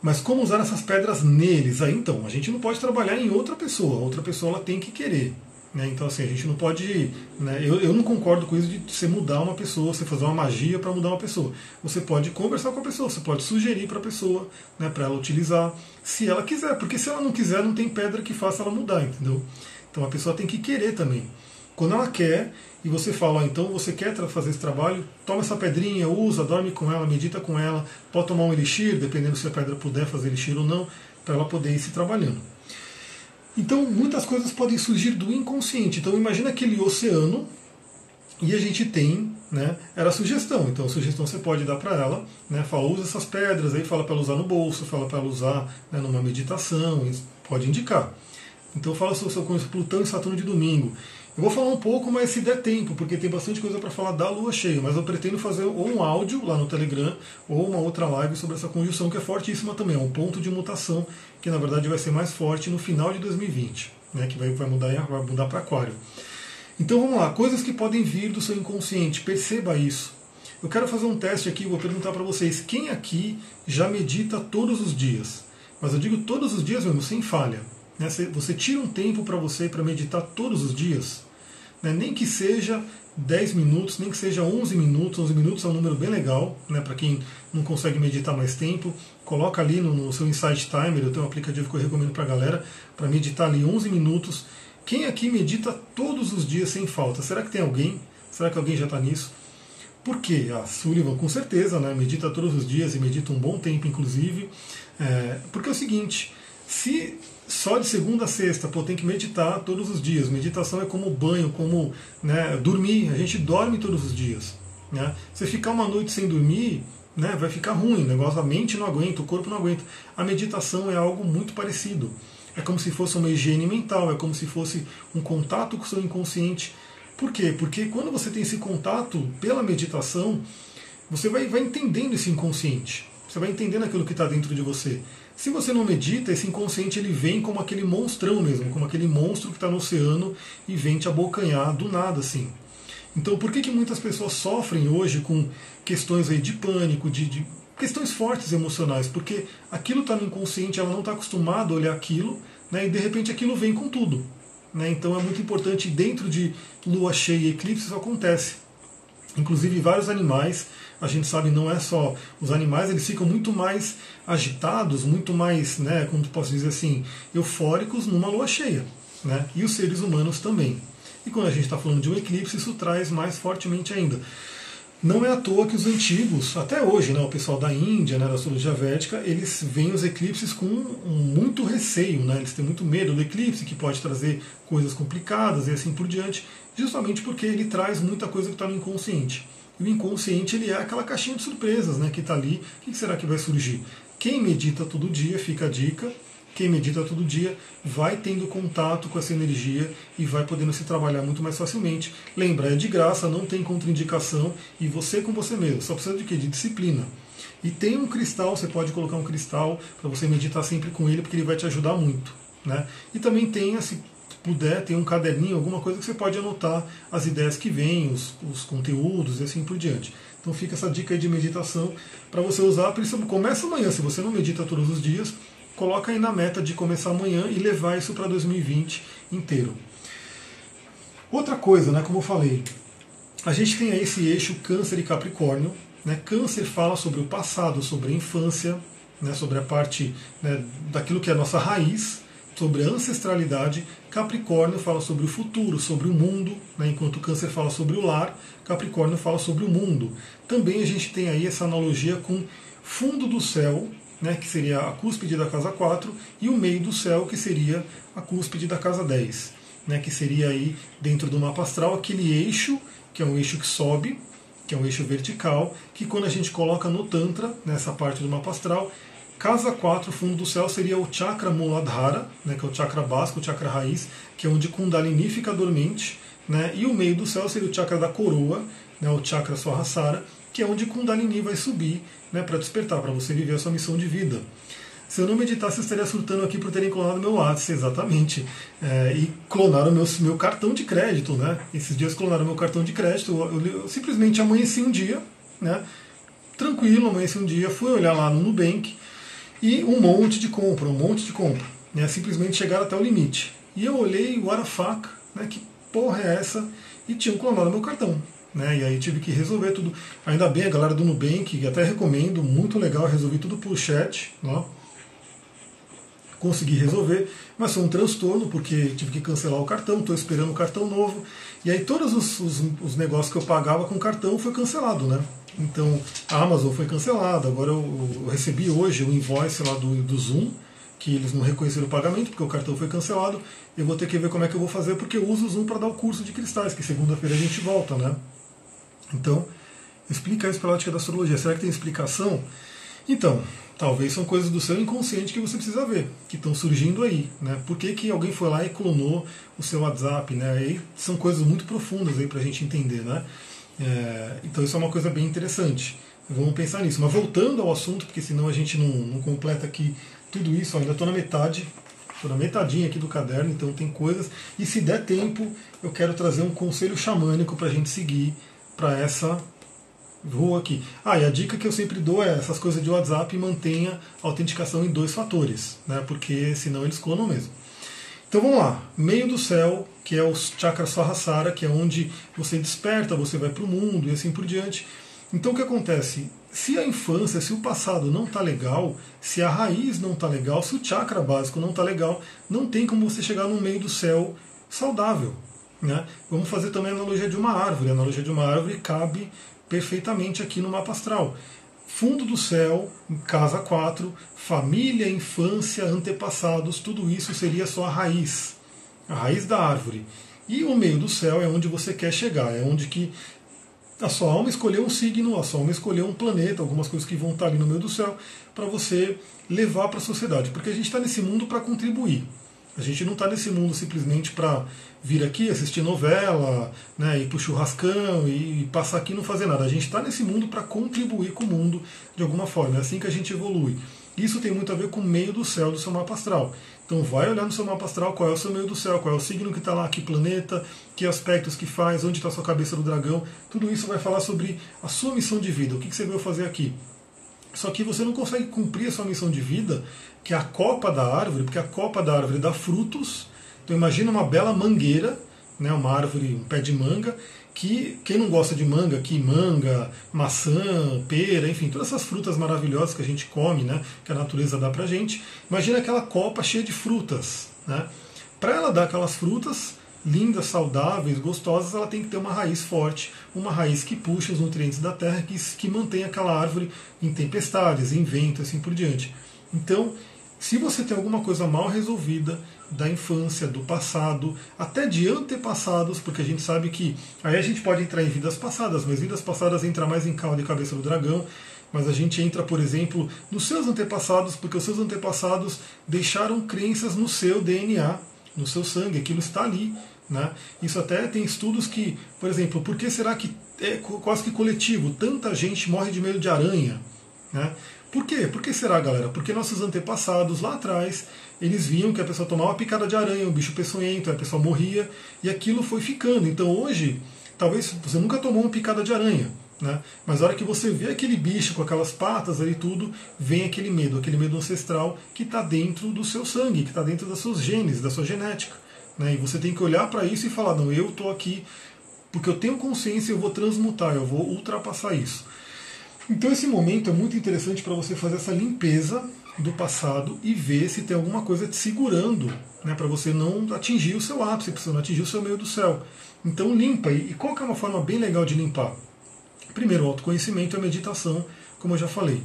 Mas como usar essas pedras neles? Aí então, a gente não pode trabalhar em outra pessoa. Outra pessoa ela tem que querer. Né? Então, assim, a gente não pode. Né? Eu, eu não concordo com isso de você mudar uma pessoa, você fazer uma magia para mudar uma pessoa. Você pode conversar com a pessoa, você pode sugerir para a pessoa, né, para ela utilizar, se ela quiser. Porque se ela não quiser, não tem pedra que faça ela mudar, entendeu? Então a pessoa tem que querer também. Quando ela quer, e você fala, então você quer fazer esse trabalho, toma essa pedrinha, usa, dorme com ela, medita com ela, pode tomar um elixir, dependendo se a pedra puder fazer elixir ou não, para ela poder ir se trabalhando. Então, muitas coisas podem surgir do inconsciente. Então, imagina aquele oceano e a gente tem, né, era sugestão. Então, sugestão você pode dar para ela, né, fala, usa essas pedras, aí fala para ela usar no bolso, fala para ela usar né, numa meditação, pode indicar. Então, fala sobre Plutão e Saturno de domingo. Eu vou falar um pouco, mas se der tempo, porque tem bastante coisa para falar da lua cheia. Mas eu pretendo fazer ou um áudio lá no Telegram ou uma outra live sobre essa conjunção que é fortíssima também. É um ponto de mutação que na verdade vai ser mais forte no final de 2020, né, que vai, vai mudar, vai mudar para Aquário. Então vamos lá, coisas que podem vir do seu inconsciente, perceba isso. Eu quero fazer um teste aqui, vou perguntar para vocês: quem aqui já medita todos os dias? Mas eu digo todos os dias mesmo, sem falha. Né? Você tira um tempo para você para meditar todos os dias, né? nem que seja 10 minutos, nem que seja 11 minutos, 11 minutos é um número bem legal, né? para quem não consegue meditar mais tempo, coloca ali no, no seu Insight Timer, eu tenho um aplicativo que eu recomendo para a galera, para meditar ali 11 minutos. Quem aqui medita todos os dias sem falta? Será que tem alguém? Será que alguém já está nisso? Por quê? A Sullivan, com certeza, né? medita todos os dias e medita um bom tempo, inclusive. É, porque é o seguinte, se só de segunda a sexta, pô, tem que meditar todos os dias. Meditação é como banho, como né, dormir. A gente dorme todos os dias. Né? Se ficar uma noite sem dormir, né, vai ficar ruim. O negócio, a mente não aguenta, o corpo não aguenta. A meditação é algo muito parecido. É como se fosse uma higiene mental, é como se fosse um contato com o seu inconsciente. Por quê? Porque quando você tem esse contato pela meditação, você vai, vai entendendo esse inconsciente. Você vai entendendo aquilo que está dentro de você. Se você não medita, esse inconsciente ele vem como aquele monstrão mesmo, como aquele monstro que está no oceano e vem te abocanhar do nada assim. Então, por que, que muitas pessoas sofrem hoje com questões aí de pânico, de, de questões fortes emocionais? Porque aquilo está no inconsciente, ela não está acostumada a olhar aquilo, né, e de repente aquilo vem com tudo. Né? Então é muito importante, dentro de lua cheia e eclipse, isso acontece. Inclusive, vários animais a gente sabe não é só os animais, eles ficam muito mais agitados, muito mais, né, como posso dizer assim, eufóricos numa lua cheia, né? E os seres humanos também. E quando a gente está falando de um eclipse, isso traz mais fortemente ainda. Não é à toa que os antigos, até hoje, né, o pessoal da Índia, né, da astrologia védica, eles veem os eclipses com muito receio, né, eles têm muito medo do eclipse, que pode trazer coisas complicadas e assim por diante, justamente porque ele traz muita coisa que está no inconsciente. E o inconsciente ele é aquela caixinha de surpresas né, que está ali. O que será que vai surgir? Quem medita todo dia, fica a dica, quem medita todo dia vai tendo contato com essa energia e vai podendo se trabalhar muito mais facilmente. Lembra, é de graça, não tem contraindicação e você com você mesmo. Só precisa de quê? De disciplina. E tem um cristal, você pode colocar um cristal para você meditar sempre com ele, porque ele vai te ajudar muito. Né? E também tenha, se puder, tem um caderninho, alguma coisa que você pode anotar as ideias que vêm, os, os conteúdos e assim por diante. Então fica essa dica aí de meditação para você usar. Começa amanhã, se você não medita todos os dias, coloca aí na meta de começar amanhã e levar isso para 2020 inteiro. Outra coisa, né, como eu falei, a gente tem aí esse eixo Câncer e Capricórnio. Né? Câncer fala sobre o passado, sobre a infância, né, sobre a parte né, daquilo que é a nossa raiz, sobre a ancestralidade. Capricórnio fala sobre o futuro, sobre o mundo, né, enquanto Câncer fala sobre o lar, Capricórnio fala sobre o mundo. Também a gente tem aí essa analogia com fundo do céu, né, que seria a cúspide da casa 4, e o meio do céu, que seria a cúspide da casa 10, né, que seria aí dentro do mapa astral aquele eixo, que é um eixo que sobe, que é um eixo vertical, que quando a gente coloca no Tantra, nessa parte do mapa astral, casa 4, fundo do céu, seria o chakra Muladhara, né, que é o chakra básico, o chakra raiz, que é onde Kundalini fica dormente, né, e o meio do céu seria o chakra da coroa, né, o chakra Swahasara, que é onde Kundalini vai subir né, para despertar, para você viver a sua missão de vida. Se eu não meditasse, eu estaria surtando aqui por terem clonado meu WhatsApp, exatamente. É, e clonaram meu, meu cartão de crédito, né? Esses dias clonaram meu cartão de crédito. Eu, eu, eu simplesmente amanheci um dia, né? Tranquilo, amanheci um dia, fui olhar lá no Nubank e um monte de compra, um monte de compra. Né? Simplesmente chegaram até o limite. E eu olhei, the fuck, né? Que porra é essa? E tinham clonado meu cartão. Né? E aí tive que resolver tudo. Ainda bem a galera do Nubank, até recomendo, muito legal, resolvi tudo por chat. Ó. Consegui resolver, mas foi um transtorno porque tive que cancelar o cartão, estou esperando o cartão novo. E aí todos os, os, os, negócios que eu pagava com cartão foi cancelado, né? Então a Amazon foi cancelada, agora eu, eu recebi hoje o invoice lá do, do Zoom, que eles não reconheceram o pagamento porque o cartão foi cancelado. Eu vou ter que ver como é que eu vou fazer porque eu uso o Zoom para dar o curso de cristais, que segunda-feira a gente volta, né? Então, explica isso pela ótica da astrologia. Será que tem explicação? Então, talvez são coisas do seu inconsciente que você precisa ver, que estão surgindo aí. Né? Por que, que alguém foi lá e clonou o seu WhatsApp? Né? Aí são coisas muito profundas aí para a gente entender. Né? É, então isso é uma coisa bem interessante. Vamos pensar nisso. Mas voltando ao assunto, porque senão a gente não, não completa aqui tudo isso, ainda estou na metade, estou na metadinha aqui do caderno, então tem coisas. E se der tempo, eu quero trazer um conselho xamânico para a gente seguir para essa rua aqui. Ah, e a dica que eu sempre dou é essas coisas de WhatsApp mantenha a autenticação em dois fatores, né? Porque senão eles clonam mesmo. Então vamos lá, meio do céu, que é o chakra Sahasrara, que é onde você desperta, você vai para o mundo e assim por diante. Então o que acontece? Se a infância, se o passado não está legal, se a raiz não está legal, se o chakra básico não está legal, não tem como você chegar no meio do céu saudável. Né? Vamos fazer também a analogia de uma árvore. A analogia de uma árvore cabe perfeitamente aqui no mapa astral. Fundo do céu, casa 4, família, infância, antepassados, tudo isso seria só a raiz, a raiz da árvore. E o meio do céu é onde você quer chegar, é onde que a sua alma escolheu um signo, a sua alma escolheu um planeta, algumas coisas que vão estar ali no meio do céu, para você levar para a sociedade. Porque a gente está nesse mundo para contribuir. A gente não está nesse mundo simplesmente para vir aqui, assistir novela, né, ir para o churrascão e, passar aqui e não fazer nada. A gente está nesse mundo para contribuir com o mundo de alguma forma. É assim que a gente evolui. Isso tem muito a ver com o meio do céu do seu mapa astral. Então vai olhar no seu mapa astral qual é o seu meio do céu, qual é o signo que está lá, que planeta, que aspectos que faz, onde está a sua cabeça do dragão. Tudo isso vai falar sobre a sua missão de vida, o que, que você veio fazer aqui. Só que você não consegue cumprir a sua missão de vida, que é a copa da árvore, porque a copa da árvore dá frutos. Então imagina uma bela mangueira, né, uma árvore, um pé de manga, que quem não gosta de manga, que manga, maçã, pera, enfim, todas essas frutas maravilhosas que a gente come, né, que a natureza dá pra gente, imagina aquela copa cheia de frutas. Né? Para ela dar aquelas frutas, lindas, saudáveis, gostosas, ela tem que ter uma raiz forte, uma raiz que puxa os nutrientes da terra, que, que mantém aquela árvore em tempestades, em vento, assim por diante. Então, Se você tem alguma coisa mal resolvida da infância, do passado, até de antepassados, porque a gente sabe que aí a gente pode entrar em vidas passadas, mas vidas passadas entra mais em cauda e cabeça do dragão, mas a gente entra, por exemplo, nos seus antepassados, porque os seus antepassados deixaram crenças no seu DNA, no seu sangue, aquilo está ali. Né? Isso até tem estudos que, por exemplo, por que será que é quase que coletivo, tanta gente morre de medo de aranha? Né? Por quê? Por que será, galera? Porque nossos antepassados lá atrás, eles viam que a pessoa tomava uma picada de aranha, um bicho peçonhento, a pessoa morria, e aquilo foi ficando. Então hoje, talvez você nunca tomou uma picada de aranha, né? Mas a hora que você vê aquele bicho com aquelas patas ali tudo, vem aquele medo, aquele medo ancestral que está dentro do seu sangue, que está dentro das suas genes, da sua genética. Né? E você tem que olhar para isso e falar, não, eu estou aqui porque eu tenho consciência, eu vou transmutar, eu vou ultrapassar isso. Então esse momento é muito interessante para você fazer essa limpeza do passado e ver se tem alguma coisa te segurando, né, para você não atingir o seu ápice, para você não atingir o seu meio do céu. Então limpa. E qual que é uma forma bem legal de limpar? Primeiro, o autoconhecimento e a meditação, como eu já falei.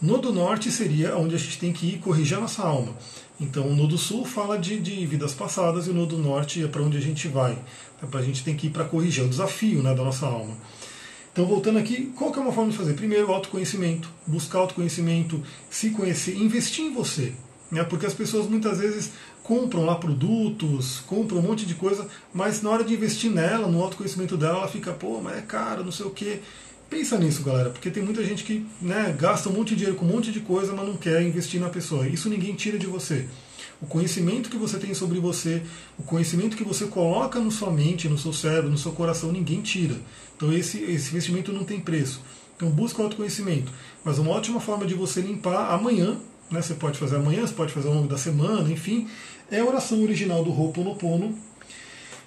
No do norte seria onde a gente tem que ir corrigir a nossa alma. Então, o Nodo Sul fala de, de vidas passadas e o Nodo Norte é para onde a gente vai. É para a gente tem que ir para corrigir, o desafio né, da nossa alma. Então, voltando aqui, qual que é uma forma de fazer? Primeiro, autoconhecimento, buscar autoconhecimento, se conhecer, investir em você. Né? Porque as pessoas muitas vezes compram lá produtos, compram um monte de coisa, mas na hora de investir nela, no autoconhecimento dela, ela fica, pô, mas é caro, não sei o quê. Pensa nisso, galera, porque tem muita gente que né, gasta um monte de dinheiro com um monte de coisa, mas não quer investir na pessoa. Isso ninguém tira de você. O conhecimento que você tem sobre você, o conhecimento que você coloca na sua mente, no seu cérebro, no seu coração, ninguém tira. Então esse, esse investimento não tem preço. Então busca o autoconhecimento. Mas uma ótima forma de você limpar amanhã, né, você pode fazer amanhã, você pode fazer ao longo da semana, enfim, é a oração original do Ho'oponopono.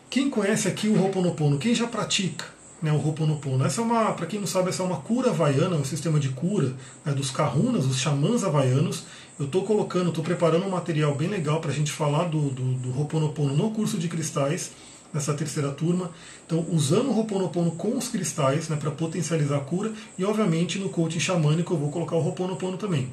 Quem conhece aqui o Ho'oponopono, quem já pratica, né, o Ho'oponopono. Essa é uma, para quem não sabe, essa é uma cura havaiana, um sistema de cura né, dos kahunas, os xamãs havaianos. Eu estou colocando, estou preparando um material bem legal para a gente falar do, do, do Ho'oponopono no curso de cristais, nessa terceira turma. Então, usando o Ho'oponopono com os cristais né, para potencializar a cura, e obviamente no coaching xamânico eu vou colocar o Ho'oponopono também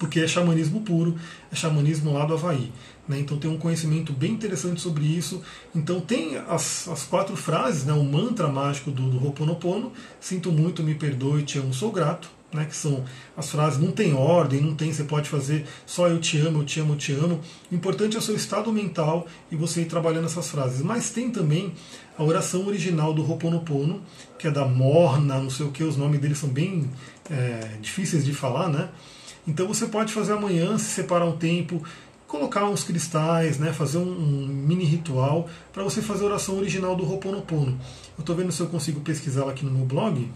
porque é xamanismo puro, é xamanismo lá do Havaí. Né? Então tem um conhecimento bem interessante sobre isso. Então tem as, as quatro frases, né? o mantra mágico do, do Ho'oponopono, sinto muito, me perdoe, te amo, sou grato. Né, que são as frases, não tem ordem, não tem, você pode fazer só eu te amo, eu te amo, eu te amo. O importante é o seu estado mental e você ir trabalhando essas frases. Mas tem também a oração original do Ho'oponopono, que é da Morna, não sei o que, os nomes deles são bem é, difíceis de falar, né? Então você pode fazer amanhã, se separar um tempo, colocar uns cristais, né, fazer um, um mini ritual para você fazer a oração original do Ho'oponopono. Eu estou vendo se eu consigo pesquisá-la aqui no meu blog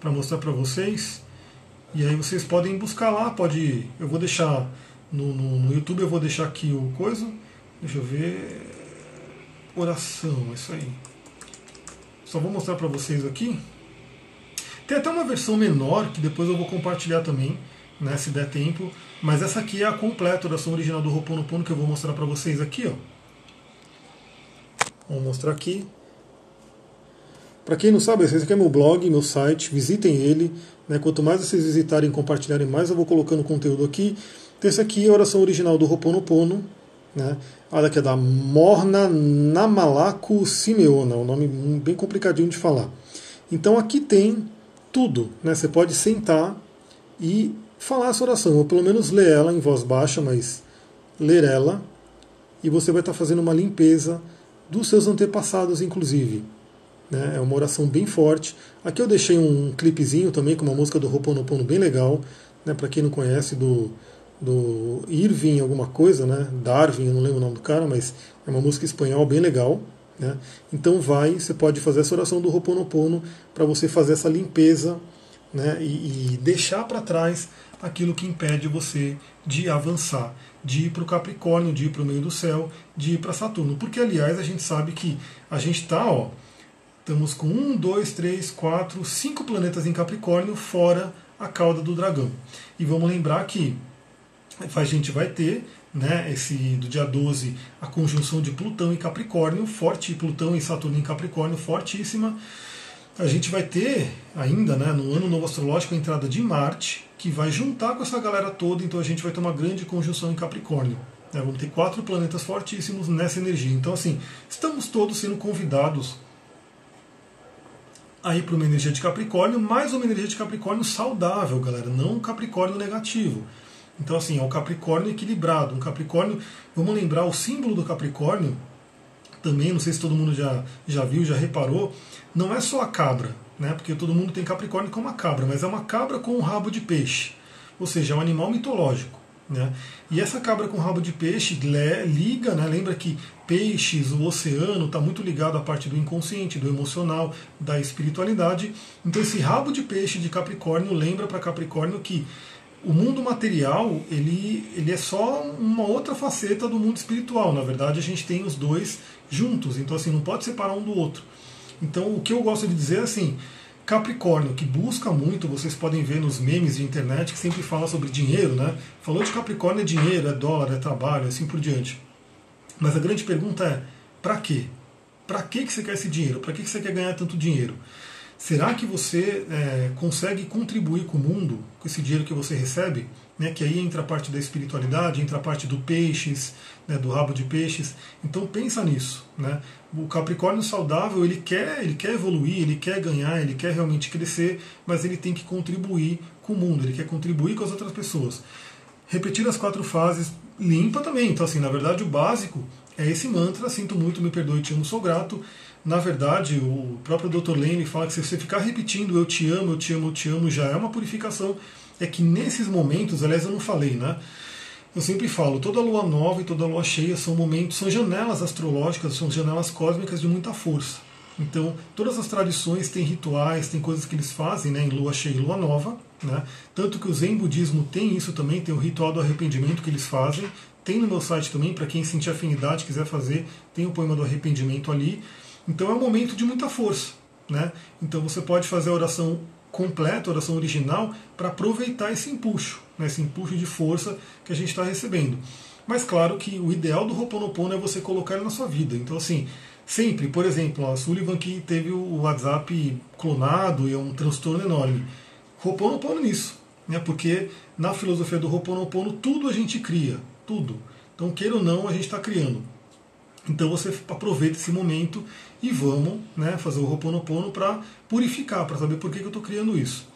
para mostrar para vocês. E aí vocês podem buscar lá, pode. Eu vou deixar no, no, no YouTube, eu vou deixar aqui o coisa. Deixa eu ver. Oração, é isso aí. Só vou mostrar para vocês aqui. Tem até uma versão menor que depois eu vou compartilhar também, né, se der tempo. Mas essa aqui é a completa, oração original do Ho'oponopono que eu vou mostrar para vocês aqui, ó. Vou mostrar aqui. Para quem não sabe, esse aqui é meu blog, meu site, visitem ele. Né? Quanto mais vocês visitarem e compartilharem, mais eu vou colocando conteúdo aqui. Então, esse aqui é a oração original do Ho'oponopono. Né? A daqui é da Morna Namalaku Simeona, um nome bem complicadinho de falar. Então aqui tem tudo. Né? Você pode sentar e falar essa oração, ou pelo menos ler ela em voz baixa, mas ler ela, e você vai estar fazendo uma limpeza dos seus antepassados, inclusive. Né? É uma oração bem forte. Aqui eu deixei um clipezinho também com uma música do Ho'oponopono bem legal, né? para quem não conhece, do, do Irving alguma coisa, né? Darwin, eu não lembro o nome do cara, mas é uma música espanhol bem legal. Né? Então vai, você pode fazer essa oração do Ho'oponopono para você fazer essa limpeza né? e, e deixar para trás aquilo que impede você de avançar, de ir para o Capricórnio, de ir para o meio do céu, de ir para Saturno. Porque, aliás, a gente sabe que a gente está, ó, estamos com um, dois, três, quatro, cinco planetas em Capricórnio, fora a cauda do dragão. E vamos lembrar que a gente vai ter né, esse do dia 12, a conjunção de Plutão e Capricórnio, forte, Plutão e Saturno em Capricórnio, fortíssima. a gente vai ter ainda, né, no ano novo astrológico, a entrada de Marte, que vai juntar com essa galera toda, então a gente vai ter uma grande conjunção em Capricórnio. Né, vamos ter quatro planetas fortíssimos nessa energia. Então, assim, estamos todos sendo convidados aí para uma energia de Capricórnio, mais uma energia de Capricórnio saudável, galera, não um Capricórnio negativo. Então, assim, é um Capricórnio equilibrado. Um Capricórnio, vamos lembrar, o símbolo do Capricórnio, também, não sei se todo mundo já, já viu, já reparou, não é só a cabra, né? Porque todo mundo tem Capricórnio como uma cabra, mas é uma cabra com um rabo de peixe. Ou seja, é um animal mitológico. Né? E essa cabra com rabo de peixe liga, né? lembra que peixes, o oceano, está muito ligado à parte do inconsciente, do emocional, da espiritualidade. Então esse rabo de peixe de Capricórnio lembra para Capricórnio que o mundo material ele, ele é só uma outra faceta do mundo espiritual. Na verdade, a gente tem os dois juntos. Então, assim, não pode separar um do outro. Então, o que eu gosto de dizer é assim: Capricórnio, que busca muito, vocês podem ver nos memes de internet que sempre fala sobre dinheiro, né? Falou de Capricórnio é dinheiro, é dólar, é trabalho, assim por diante. Mas a grande pergunta é: para quê? Para que você quer esse dinheiro? Para que você quer ganhar tanto dinheiro? Será que você é, consegue contribuir com o mundo com esse dinheiro que você recebe? Né, que aí entra a parte da espiritualidade, entra a parte do peixes, né, do rabo de peixes. Então pensa nisso. Né? O Capricórnio saudável ele quer, ele quer evoluir, ele quer ganhar, ele quer realmente crescer, mas ele tem que contribuir com o mundo, ele quer contribuir com as outras pessoas. Repetir as quatro fases limpa também. Então assim, na verdade o básico é esse mantra, sinto muito, me perdoe, te amo, sou grato na verdade, o próprio Dr. Lane fala que se você ficar repetindo eu te amo, eu te amo, eu te amo, já é uma purificação. É que nesses momentos, aliás, eu não falei, né? Eu sempre falo, toda lua nova e toda lua cheia são momentos, são janelas astrológicas, são janelas cósmicas de muita força. Então, todas as tradições têm rituais, tem coisas que eles fazem né, em lua cheia e lua nova. Né? Tanto que o Zen budismo tem isso também, tem o ritual do arrependimento que eles fazem. Tem no meu site também, para quem sentir afinidade, quiser fazer, tem o poema do arrependimento ali. Então é um momento de muita força. Né? Então você pode fazer a oração completa, a oração original, para aproveitar esse empuxo, né? esse empuxo de força que a gente está recebendo. Mas claro que o ideal do Ho'oponopono é você colocar ele na sua vida. Então assim, sempre, por exemplo, a Sullivan que teve o WhatsApp clonado e é um transtorno enorme. Ho'oponopono nisso, né? porque na filosofia do Ho'oponopono tudo a gente cria, tudo. Então, queira ou não, a gente está criando. Então você aproveita esse momento e vamos né, fazer o Roponopono para purificar, para saber por que, que eu estou criando isso.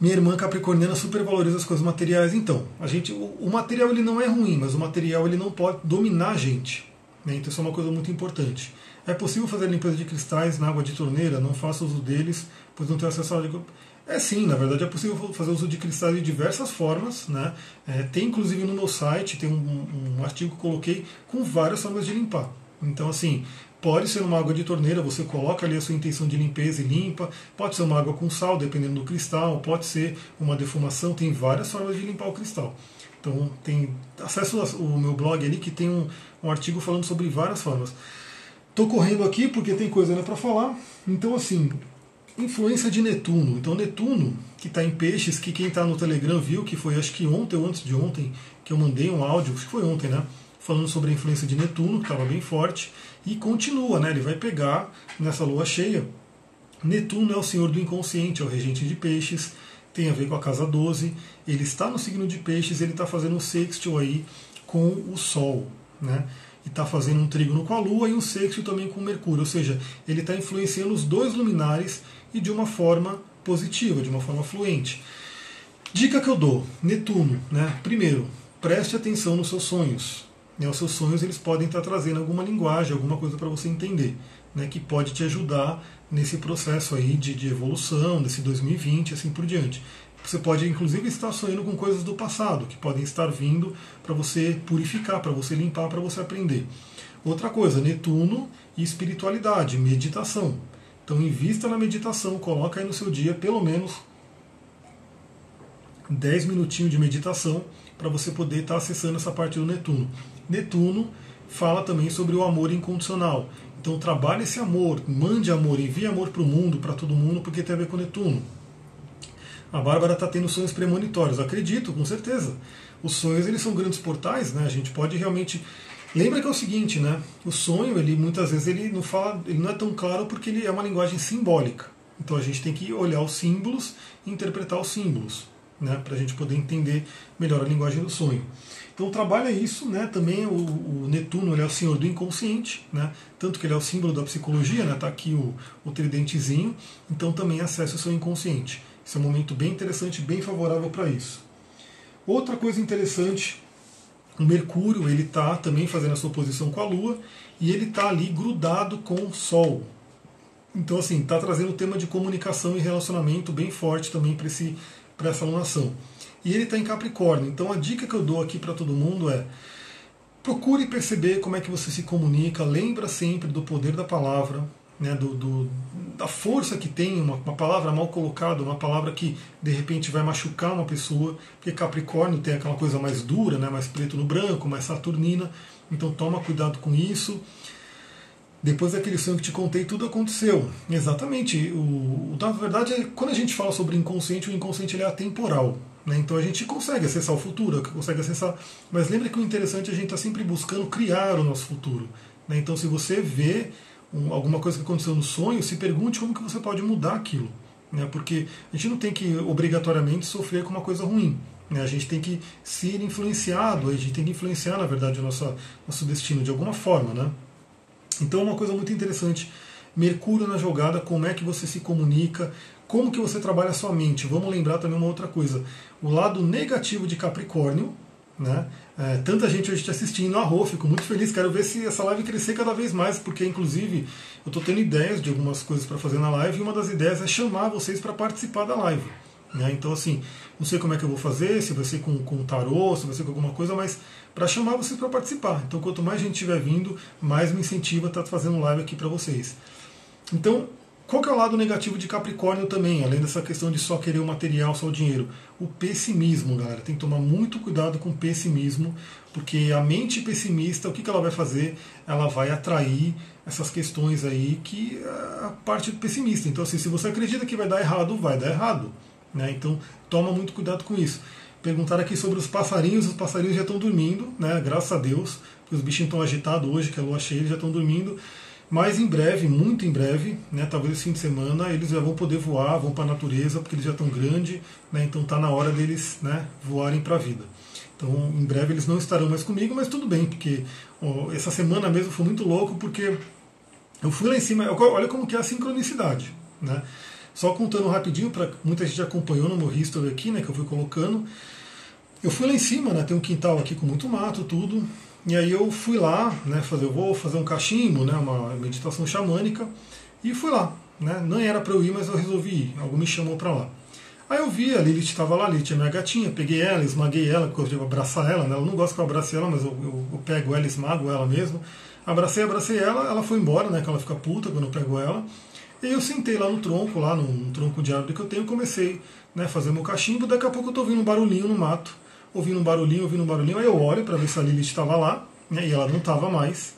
Minha irmã capricorniana supervaloriza as coisas materiais. Então, a gente, o, o, material ele não é ruim, mas o material ele não pode dominar a gente. Né? Então isso é uma coisa muito importante. É possível fazer limpeza de cristais na água de torneira? Não faça uso deles, pois não tenho acesso à água. É sim, na verdade é possível fazer uso de cristais de diversas formas. Né? É, tem inclusive no meu site, tem um, um artigo que coloquei com várias formas de limpar. Então, assim, Pode ser uma água de torneira, você coloca ali a sua intenção de limpeza e limpa. Pode ser uma água com sal, dependendo do cristal. Pode ser uma defumação. Tem várias formas de limpar o cristal. Então, tem acesso ao meu blog ali que tem um, um artigo falando sobre várias formas. Estou correndo aqui porque tem coisa ainda para falar. Então, assim, influência de Netuno. Então, Netuno, que está em peixes, que quem está no Telegram viu, que foi acho que ontem ou antes de ontem, que eu mandei um áudio, acho que foi ontem, né? Falando sobre a influência de Netuno, que estava bem forte. E continua, né? Ele vai pegar nessa lua cheia. Netuno é o senhor do inconsciente, é o regente de peixes, tem a ver com a casa 12. Ele está no signo de peixes, ele está fazendo um sextil aí com o Sol, né? E está fazendo um trígono com a Lua e um sextil também com Mercúrio. Ou seja, ele está influenciando os dois luminares e de uma forma positiva, de uma forma fluente. Dica que eu dou: Netuno, né? Primeiro, preste atenção nos seus sonhos. Né, os seus sonhos eles podem estar trazendo alguma linguagem, alguma coisa para você entender, né, que pode te ajudar nesse processo aí de, de evolução, desse 2020 assim por diante. Você pode inclusive estar sonhando com coisas do passado, que podem estar vindo para você purificar, para você limpar, para você aprender. Outra coisa, Netuno e espiritualidade, meditação. Então invista na meditação, coloca aí no seu dia pelo menos 10 minutinhos de meditação para você poder estar acessando essa parte do Netuno. Netuno fala também sobre o amor incondicional. Então trabalhe esse amor, mande amor, envie amor para o mundo, para todo mundo, porque tem a ver com Netuno. A Bárbara está tendo sonhos premonitórios. Acredito, com certeza. Os sonhos eles são grandes portais, né? A gente pode realmente Lembra que é o seguinte, né? O sonho, ele muitas vezes ele não fala, ele não é tão claro porque ele é uma linguagem simbólica. Então a gente tem que olhar os símbolos e interpretar os símbolos, né? Para a gente poder entender melhor a linguagem do sonho. Então trabalha isso, né? Também o, o Netuno é o senhor do inconsciente, né? Tanto que ele é o símbolo da psicologia, né? Tá aqui o, o tridentezinho. Então também acessa o seu inconsciente. Esse é um momento bem interessante, bem favorável para isso. Outra coisa interessante o Mercúrio ele está também fazendo a sua oposição com a Lua e ele está ali grudado com o Sol. Então assim está trazendo o tema de comunicação e relacionamento bem forte também para essa alunação. E ele está em Capricórnio. Então a dica que eu dou aqui para todo mundo é procure perceber como é que você se comunica. Lembra sempre do poder da palavra né, do, do, da força que tem uma, uma, palavra mal colocada, uma palavra que de repente vai machucar uma pessoa, porque Capricórnio tem aquela coisa mais dura, né, mais preto no branco, mais saturnina, então toma cuidado com isso. Depois daquele sonho que te contei, tudo aconteceu. Exatamente. O, na verdade, é, quando a gente fala sobre inconsciente, o inconsciente ele é atemporal. Né? Então a gente consegue acessar o futuro, consegue acessar. Mas lembra que o interessante é a gente estar tá sempre buscando criar o nosso futuro. Né? Então, se você vê um, alguma coisa que aconteceu no sonho, se pergunte como que você pode mudar aquilo. Né? Porque a gente não tem que obrigatoriamente sofrer com uma coisa ruim. Né? A gente tem que ser influenciado, a gente tem que influenciar, na verdade, o nosso, nosso destino de alguma forma. Né? Então é uma coisa muito interessante. Mercúrio na jogada, como é que você se comunica, como que você trabalha a sua mente. Vamos lembrar também uma outra coisa. O lado negativo de Capricórnio, né? É, tanta gente hoje te assistindo, arro, fico muito feliz, quero ver se essa live crescer cada vez mais, porque inclusive eu estou tendo ideias de algumas coisas para fazer na live e uma das ideias é chamar vocês para participar da live. Né? Então, assim, não sei como é que eu vou fazer, se vai ser com, com tarô, se vai ser com alguma coisa, mas para chamar vocês para participar. Então, quanto mais gente estiver vindo, mais me incentiva a estar tá fazendo live aqui para vocês. Então, qual que é o lado negativo de Capricórnio também, além dessa questão de só querer o material, só o dinheiro? O pessimismo, galera. Tem que tomar muito cuidado com o pessimismo, porque a mente pessimista, o que, que ela vai fazer? Ela vai atrair essas questões aí que é a parte pessimista. Então, assim, se você acredita que vai dar errado, vai dar errado. Né? Então, toma muito cuidado com isso. Perguntaram aqui sobre os passarinhos, os passarinhos já estão dormindo, né? graças a Deus, porque os bichinhos estão agitados hoje, que a lua cheia, eles já estão dormindo. Mas em breve, muito em breve, né, talvez esse fim de semana, eles já vão poder voar, vão para a natureza, porque eles já estão grandes, né, então está na hora deles né, voarem para a vida. Então, em breve eles não estarão mais comigo, mas tudo bem, porque ó, essa semana mesmo foi muito louco, porque eu fui lá em cima, olha como que é a sincronicidade. Né? Só contando rapidinho, para muita gente acompanhou no meu history aqui, né, que eu fui colocando. Eu fui lá em cima, né, tem um quintal aqui com muito mato, tudo. E aí eu fui lá, né, fazer, eu vou fazer um cachimbo, né, uma meditação xamânica, e fui lá. Né, não era para eu ir, mas eu resolvi ir. Algo me chamou para lá. Aí eu vi, a Lilith estava lá, a Lilith é minha gatinha, peguei ela, esmaguei ela, porque eu devo abraçar ela, né, ela não gosta que eu abrace ela, mas eu, eu, eu pego ela, esmago ela mesmo. Abracei, abracei ela, ela foi embora, né, que ela fica puta quando eu pego ela. E eu sentei lá no tronco, lá no, no tronco de árvore que eu tenho, comecei né, a fazer meu cachimbo, daqui a pouco eu tô ouvindo um barulhinho no mato ouvindo um barulhinho, ouvindo um barulhinho, aí eu olho para ver se a Lilith estava lá, né, e ela não estava mais.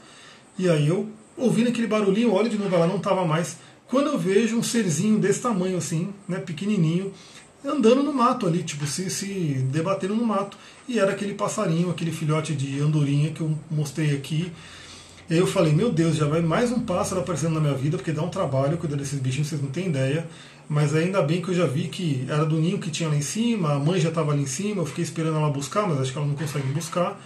E aí eu, ouvindo aquele barulhinho, olho de novo, ela não estava mais. Quando eu vejo um serzinho desse tamanho assim, né, pequenininho, andando no mato ali, tipo, se, se debatendo no mato. E era aquele passarinho, aquele filhote de andorinha que eu mostrei aqui. E aí eu falei, meu Deus, já vai mais um pássaro aparecendo na minha vida, porque dá um trabalho cuidar desses bichinhos, vocês não têm ideia. Mas ainda bem que eu já vi que era do ninho que tinha lá em cima, a mãe já estava ali em cima, eu fiquei esperando ela buscar, mas acho que ela não consegue buscar.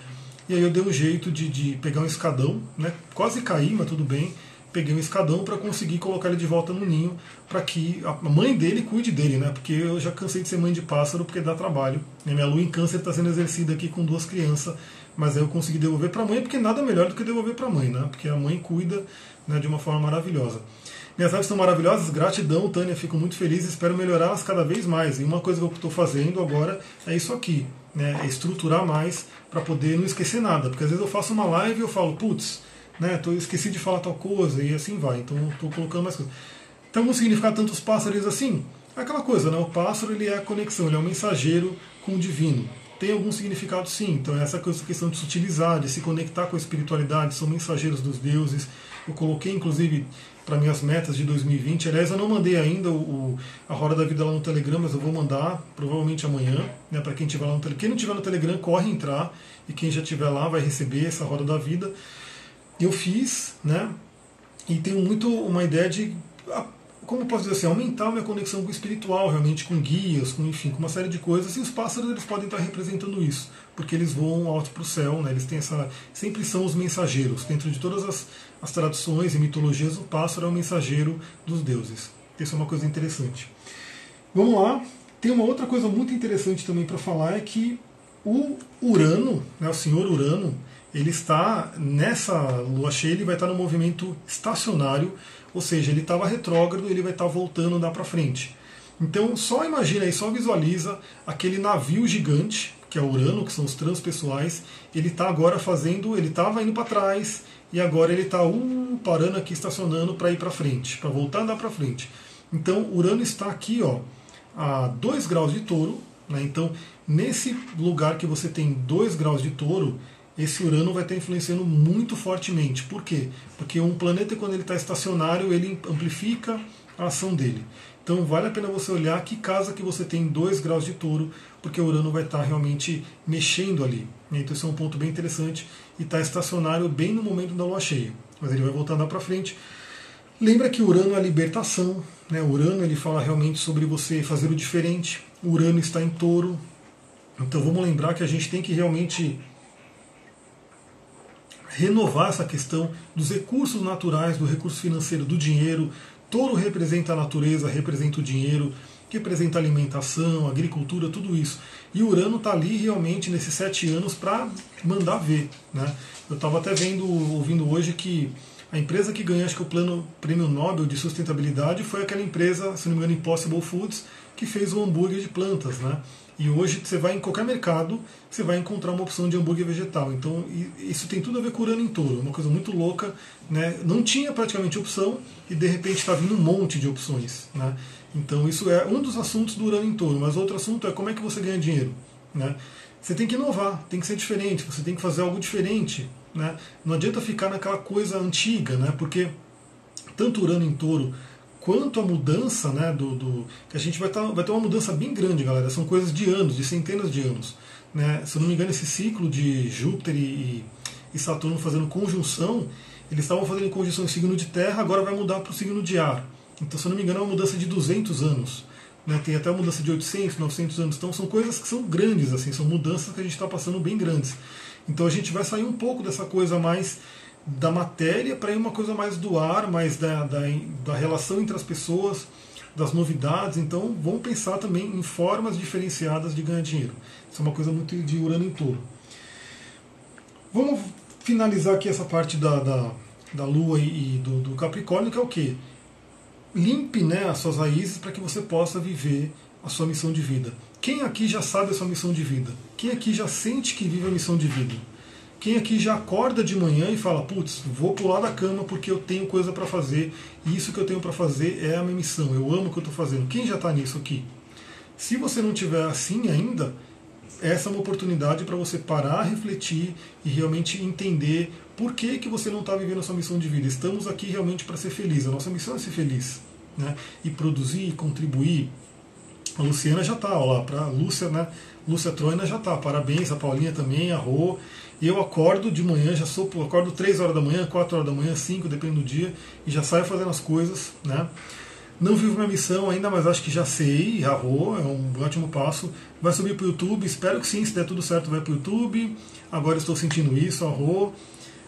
E aí eu dei um jeito de, de pegar um escadão, né? quase caí, mas tudo bem. Peguei um escadão para conseguir colocar ele de volta no ninho, para que a mãe dele cuide dele, né? Porque eu já cansei de ser mãe de pássaro, porque dá trabalho. Minha lua em câncer está sendo exercida aqui com duas crianças, mas aí eu consegui devolver para a mãe, porque nada melhor do que devolver para a mãe, né? Porque a mãe cuida né, de uma forma maravilhosa. Minhas lives são maravilhosas, gratidão, Tânia, fico muito feliz, espero melhorá-las cada vez mais. E uma coisa que eu estou fazendo agora é isso aqui, né? É estruturar mais para poder não esquecer nada. Porque às vezes eu faço uma live e eu falo, putz, né, tô, esqueci de falar tal coisa, e assim vai. Então estou colocando mais coisas. Então, como significar tantos pássaros assim? É aquela coisa, né? O pássaro ele é a conexão, ele é o mensageiro com o divino. Tem algum significado sim. Então, essa questão de se utilizar, de se conectar com a espiritualidade, são mensageiros dos deuses. Eu coloquei, inclusive, para minhas metas de 2020. Aliás, eu não mandei ainda o, a Roda da Vida lá no Telegram, mas eu vou mandar provavelmente amanhã, né, para quem tiver lá no Telegram. Quem não tiver no Telegram, corre entrar. e quem já estiver lá vai receber essa roda da vida. Eu fiz, né? E tenho muito uma ideia de como posso dizer assim, aumentar a minha conexão com o espiritual, realmente com guias, com enfim, com uma série de coisas. E os pássaros eles podem estar representando isso, porque eles voam alto para o céu, né? Eles têm essa, sempre são os mensageiros. Dentro de todas as, as tradições e mitologias, o pássaro é o mensageiro dos deuses. Isso é uma coisa interessante. Vamos lá. Tem uma outra coisa muito interessante também para falar é que o Urano, né, o senhor Urano, ele está nessa lua cheia, ele vai estar no movimento estacionário ou seja, ele estava retrógrado, ele vai estar tá voltando a andar para frente. Então, só imagina aí, só visualiza aquele navio gigante, que é Urano, que são os transpessoais, ele está agora fazendo, ele estava indo para trás e agora ele está uh, parando aqui, estacionando para ir para frente, para voltar a andar para frente. Então, Urano está aqui, ó, a 2 graus de touro, né? então nesse lugar que você tem 2 graus de touro, esse Urano vai estar influenciando muito fortemente. Por quê? Porque um planeta, quando ele está estacionário, ele amplifica a ação dele. Então vale a pena você olhar que casa que você tem 2 graus de touro, porque o Urano vai estar realmente mexendo ali. Então esse é um ponto bem interessante e está estacionário bem no momento da lua cheia. Mas ele vai voltar lá para frente. Lembra que Urano é a libertação. Né? Urano ele fala realmente sobre você fazer o diferente. Urano está em touro. Então vamos lembrar que a gente tem que realmente renovar essa questão dos recursos naturais, do recurso financeiro, do dinheiro. Touro representa a natureza, representa o dinheiro, representa a alimentação, agricultura, tudo isso. E Urano está ali realmente nesses sete anos para mandar ver. Né? Eu estava até vendo, ouvindo hoje que a empresa que ganhou acho que o plano prêmio Nobel de sustentabilidade foi aquela empresa, se não me engano, Impossible Foods, que fez o hambúrguer de plantas. Né? E hoje você vai em qualquer mercado, você vai encontrar uma opção de hambúrguer vegetal. Então isso tem tudo a ver com urano em touro, uma coisa muito louca. Né? Não tinha praticamente opção e de repente está vindo um monte de opções. Né? Então isso é um dos assuntos do urano em touro. Mas outro assunto é como é que você ganha dinheiro. Né? Você tem que inovar, tem que ser diferente, você tem que fazer algo diferente. Né? Não adianta ficar naquela coisa antiga, né? porque tanto urano em touro quanto a mudança né, do, do que a gente vai, tá, vai ter uma mudança bem grande, galera. São coisas de anos, de centenas de anos. Né? Se eu não me engano, esse ciclo de Júpiter e, e Saturno fazendo conjunção, eles estavam fazendo conjunção em signo de terra, agora vai mudar para o signo de ar. Então, se eu não me engano, é uma mudança de 200 anos. Né? Tem até uma mudança de 800, 900 anos. Então, são coisas que são grandes, assim, são mudanças que a gente está passando bem grandes. Então, a gente vai sair um pouco dessa coisa mais da matéria para ir uma coisa mais do ar, mais da, da, da relação entre as pessoas, das novidades. Então, vamos pensar também em formas diferenciadas de ganhar dinheiro. Isso é uma coisa muito de Urano em touro. Vamos finalizar aqui essa parte da, da, da Lua e, do, do, Capricórnio, que é o quê? Limpe né, as suas raízes para que você possa viver a sua missão de vida. Quem aqui já sabe a sua missão de vida? Quem aqui já sente que vive a missão de vida? Quem aqui já acorda de manhã e fala, putz, vou pular da cama porque eu tenho coisa para fazer e isso que eu tenho para fazer é a minha missão, eu amo o que eu estou fazendo. Quem já está nisso aqui? Se você não tiver assim ainda, essa é uma oportunidade para você parar, refletir e realmente entender por que, que você não está vivendo a sua missão de vida. Estamos aqui realmente para ser feliz, a nossa missão é ser feliz. Né? E produzir, contribuir. A Luciana já está, lá, para Lúcia, né? Lúcia Troina já está. Parabéns, a Paulinha também, a Rô. E eu acordo de manhã, já sou, acordo 3 horas da manhã, 4 horas da manhã, 5, depende do dia, e já saio fazendo as coisas, né? Não vivo minha missão ainda, mas acho que já sei, arro, é um ótimo passo. Vai subir para o YouTube, espero que sim, se der tudo certo vai para o YouTube. Agora estou sentindo isso, arro.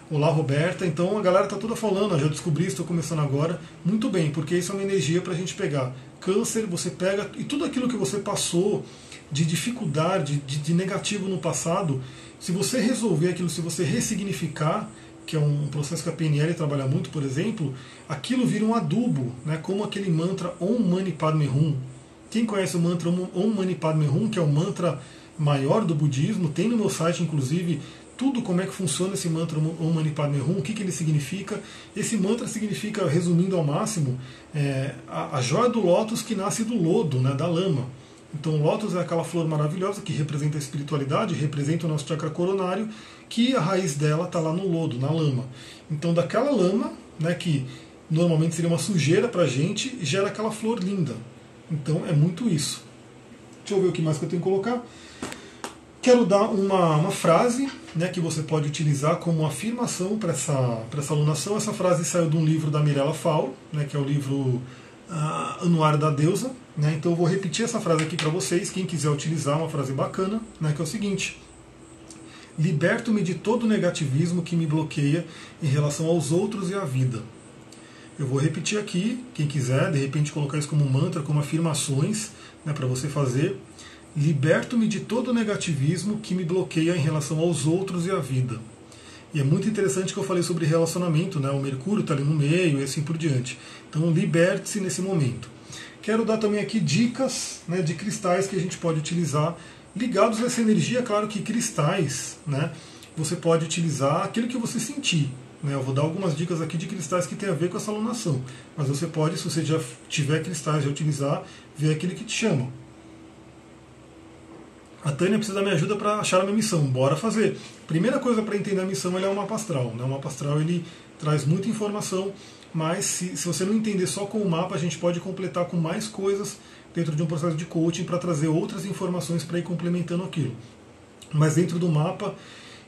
Olá, Roberta. Então a galera está toda falando, já descobri, estou começando agora. Muito bem, porque isso é uma energia para a gente pegar. Câncer, você pega, e tudo aquilo que você passou de dificuldade, de, de negativo no passado, se você resolver aquilo, se você ressignificar, que é um processo que a PNL trabalha muito, por exemplo, aquilo vira um adubo, né, como aquele mantra Om Mani Padme Hum. Quem conhece o mantra Om Mani Padme Hum, que é o mantra maior do budismo, tem no meu site, inclusive, tudo como é que funciona esse mantra Om Mani Padme Hum, o que, que ele significa. Esse mantra significa, resumindo ao máximo, é, a, a joia do lótus que nasce do lodo, né, da lama. Então, lótus é aquela flor maravilhosa que representa a espiritualidade, representa o nosso chakra coronário, que a raiz dela está lá no lodo, na lama. Então, daquela lama, né, que normalmente seria uma sujeira para a gente, gera aquela flor linda. Então, é muito isso. Deixa eu ver o que mais que eu tenho que colocar. Quero dar uma, uma frase né, que você pode utilizar como afirmação para essa, essa alunação. Essa frase saiu de um livro da Mirella Fau, né, que é o livro uh, Anuário da Deusa. Né, então eu vou repetir essa frase aqui para vocês, quem quiser utilizar, uma frase bacana, né, que é o seguinte: Liberto-me de todo negativismo que me bloqueia em relação aos outros e à vida. Eu vou repetir aqui, quem quiser, de repente colocar isso como mantra, como afirmações né, para você fazer. Liberto-me de todo negativismo que me bloqueia em relação aos outros e à vida. E é muito interessante que eu falei sobre relacionamento, né? O Mercúrio está ali no meio e assim por diante. Então liberte-se nesse momento. Quero dar também aqui dicas né, de cristais que a gente pode utilizar ligados a essa energia. Claro que cristais, né? Você pode utilizar aquilo que você sentir. Né? Eu vou dar algumas dicas aqui de cristais que tem a ver com essa alunação. Mas você pode, se você já tiver cristais já utilizar, ver aquele que te chama. A Tânia precisa da minha ajuda para achar a minha missão. Bora fazer. Primeira coisa para entender a missão é o mapa astral. Né? O mapa astral ele traz muita informação, mas se, se você não entender só com o mapa, a gente pode completar com mais coisas dentro de um processo de coaching para trazer outras informações para ir complementando aquilo. Mas dentro do mapa,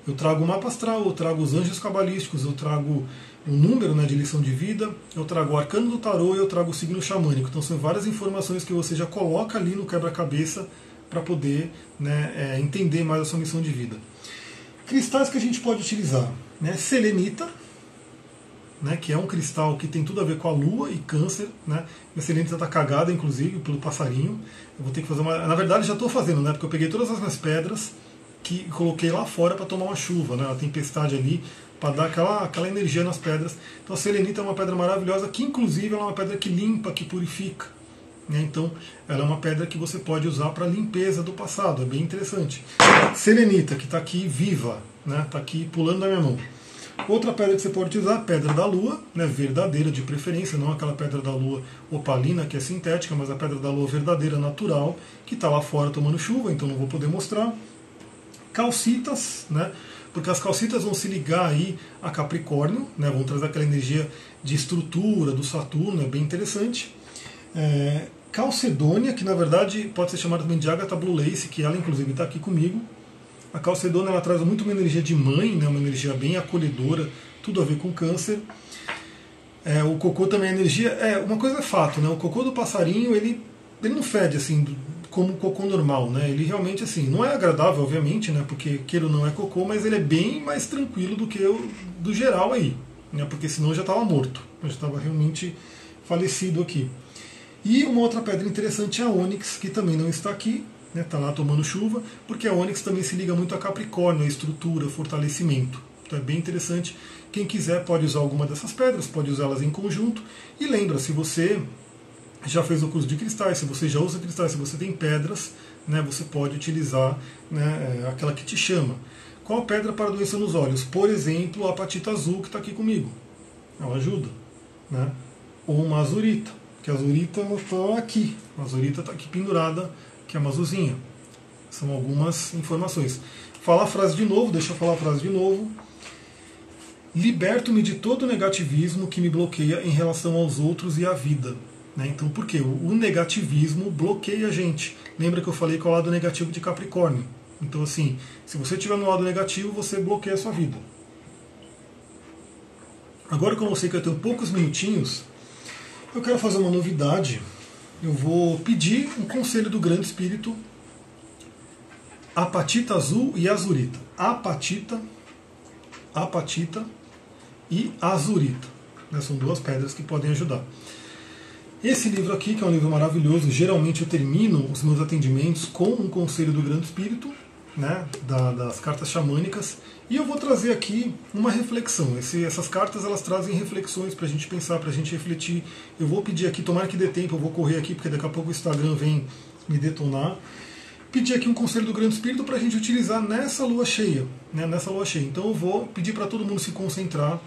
eu trago o mapa astral, eu trago os anjos cabalísticos, eu trago o número né, de lição de vida, eu trago o arcano do tarô e eu trago o signo xamânico. Então são várias informações que você já coloca ali no quebra-cabeça para poder né, é, entender mais a sua missão de vida. Cristais que a gente pode utilizar, né? Selenita, né, que é um cristal que tem tudo a ver com a lua e câncer. Né? Minha selenita está cagada, inclusive, pelo passarinho. Eu vou ter que fazer uma. Na verdade, já estou fazendo, né? Porque eu peguei todas as minhas pedras que coloquei lá fora para tomar uma chuva, né? Uma tempestade ali, para dar aquela, aquela energia nas pedras. Então a selenita é uma pedra maravilhosa, que inclusive é uma pedra que limpa, que purifica. Né? Então ela é uma pedra que você pode usar para limpeza do passado, é bem interessante. Selenita, que está aqui viva, está né? Tá aqui pulando na minha mão. Outra pedra que você pode utilizar, pedra da lua, né, verdadeira de preferência, não aquela pedra da lua opalina que é sintética, mas a pedra da lua verdadeira, natural, que está lá fora tomando chuva, então não vou poder mostrar. Calcitas, né, porque as calcitas vão se ligar aí a Capricórnio, né, vão trazer aquela energia de estrutura do Saturno, é bem interessante. É, Calcedônia, que na verdade pode ser chamada também de Agatha Blue Lace, que ela inclusive está aqui comigo. A calcedona ela traz muito uma energia de mãe, né, uma energia bem acolhedora, tudo a ver com câncer. É, o cocô também é energia. É, uma coisa é fato, né? O cocô do passarinho, ele, ele não fede assim como o cocô normal, né? Ele realmente assim, não é agradável, obviamente, né? Porque queiro não é cocô, mas ele é bem mais tranquilo do que o do geral aí, né? Porque senão já estava morto, já estava realmente falecido aqui. E uma outra pedra interessante é a ônix, que também não está aqui, está né, tá lá tomando chuva, porque a Onyx também se liga muito a Capricórnio, a estrutura, fortalecimento. Então é bem interessante. Quem quiser pode usar alguma dessas pedras, pode usá-las em conjunto. E lembra, se você já fez o curso de cristais, se você já usa cristais, se você tem pedras, né, você pode utilizar né, é, aquela que te chama. Qual pedra para doença nos olhos? Por exemplo, a apatita azul que está aqui comigo. Ela ajuda. Né? Ou uma azurita, que a azurita está aqui. A azurita está aqui pendurada que é uma azulzinha. São algumas informações. Falar a frase de novo, deixa eu falar a frase de novo. Liberto-me de todo negativismo que me bloqueia em relação aos outros e à vida. Né? Então, por quê? O negativismo bloqueia a gente. Lembra que eu falei que é o lado negativo de Capricórnio. Então, assim, se você estiver no lado negativo, você bloqueia a sua vida. Agora, como eu sei que eu tenho poucos minutinhos, eu quero fazer uma novidade eu vou pedir um conselho do Grande Espírito apatita azul e azurita. Apatita, apatita e azurita. Né, são duas pedras que podem ajudar. Esse livro aqui, que é um livro maravilhoso, geralmente eu termino os meus atendimentos com um conselho do Grande Espírito, né, da, das cartas xamânicas, e eu vou trazer aqui uma reflexão. Esse, essas cartas elas trazem reflexões para a gente pensar, para a gente refletir. Eu vou pedir aqui, tomara que dê tempo, eu vou correr aqui, porque daqui a pouco o Instagram vem me detonar. Pedir aqui um conselho do Grande Espírito para a gente utilizar nessa lua cheia. Né, nessa lua cheia. Então eu vou pedir para todo mundo se concentrar.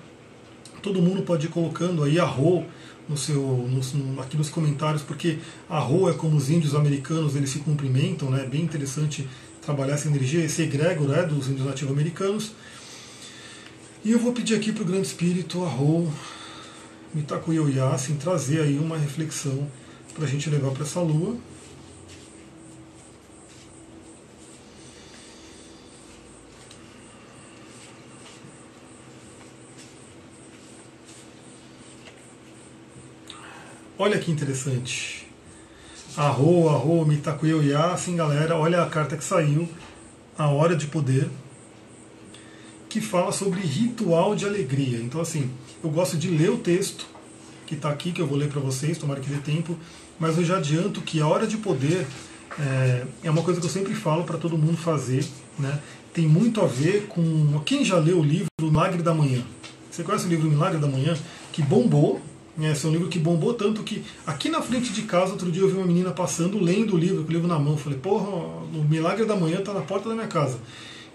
Todo mundo pode ir colocando aí a Rô no seu, no, aqui nos comentários, porque a Rô é como os índios americanos eles se cumprimentam, né? É bem interessante trabalhar essa energia, esse egrégor né, dos índios nativo-americanos. E eu vou pedir aqui para o grande espírito Arro, Mitakuyo Yasin, assim, trazer aí uma reflexão para a gente levar para essa lua. Olha que interessante. Arro, arro, mitakuyo ya, assim galera, olha a carta que saiu, a hora de poder, que fala sobre ritual de alegria. Então assim, eu gosto de ler o texto que está aqui, que eu vou ler para vocês, tomara que dê tempo, mas eu já adianto que a hora de poder é, é uma coisa que eu sempre falo para todo mundo fazer, né? Tem muito a ver com quem já leu o livro Milagre da Manhã. Você conhece o livro Milagre da Manhã? Que bombou, né? Esse é um livro que bombou tanto que aqui na frente de casa, outro dia eu vi uma menina passando, lendo o livro, com o livro na mão. Falei, porra, o Milagre da Manhã está na porta da minha casa.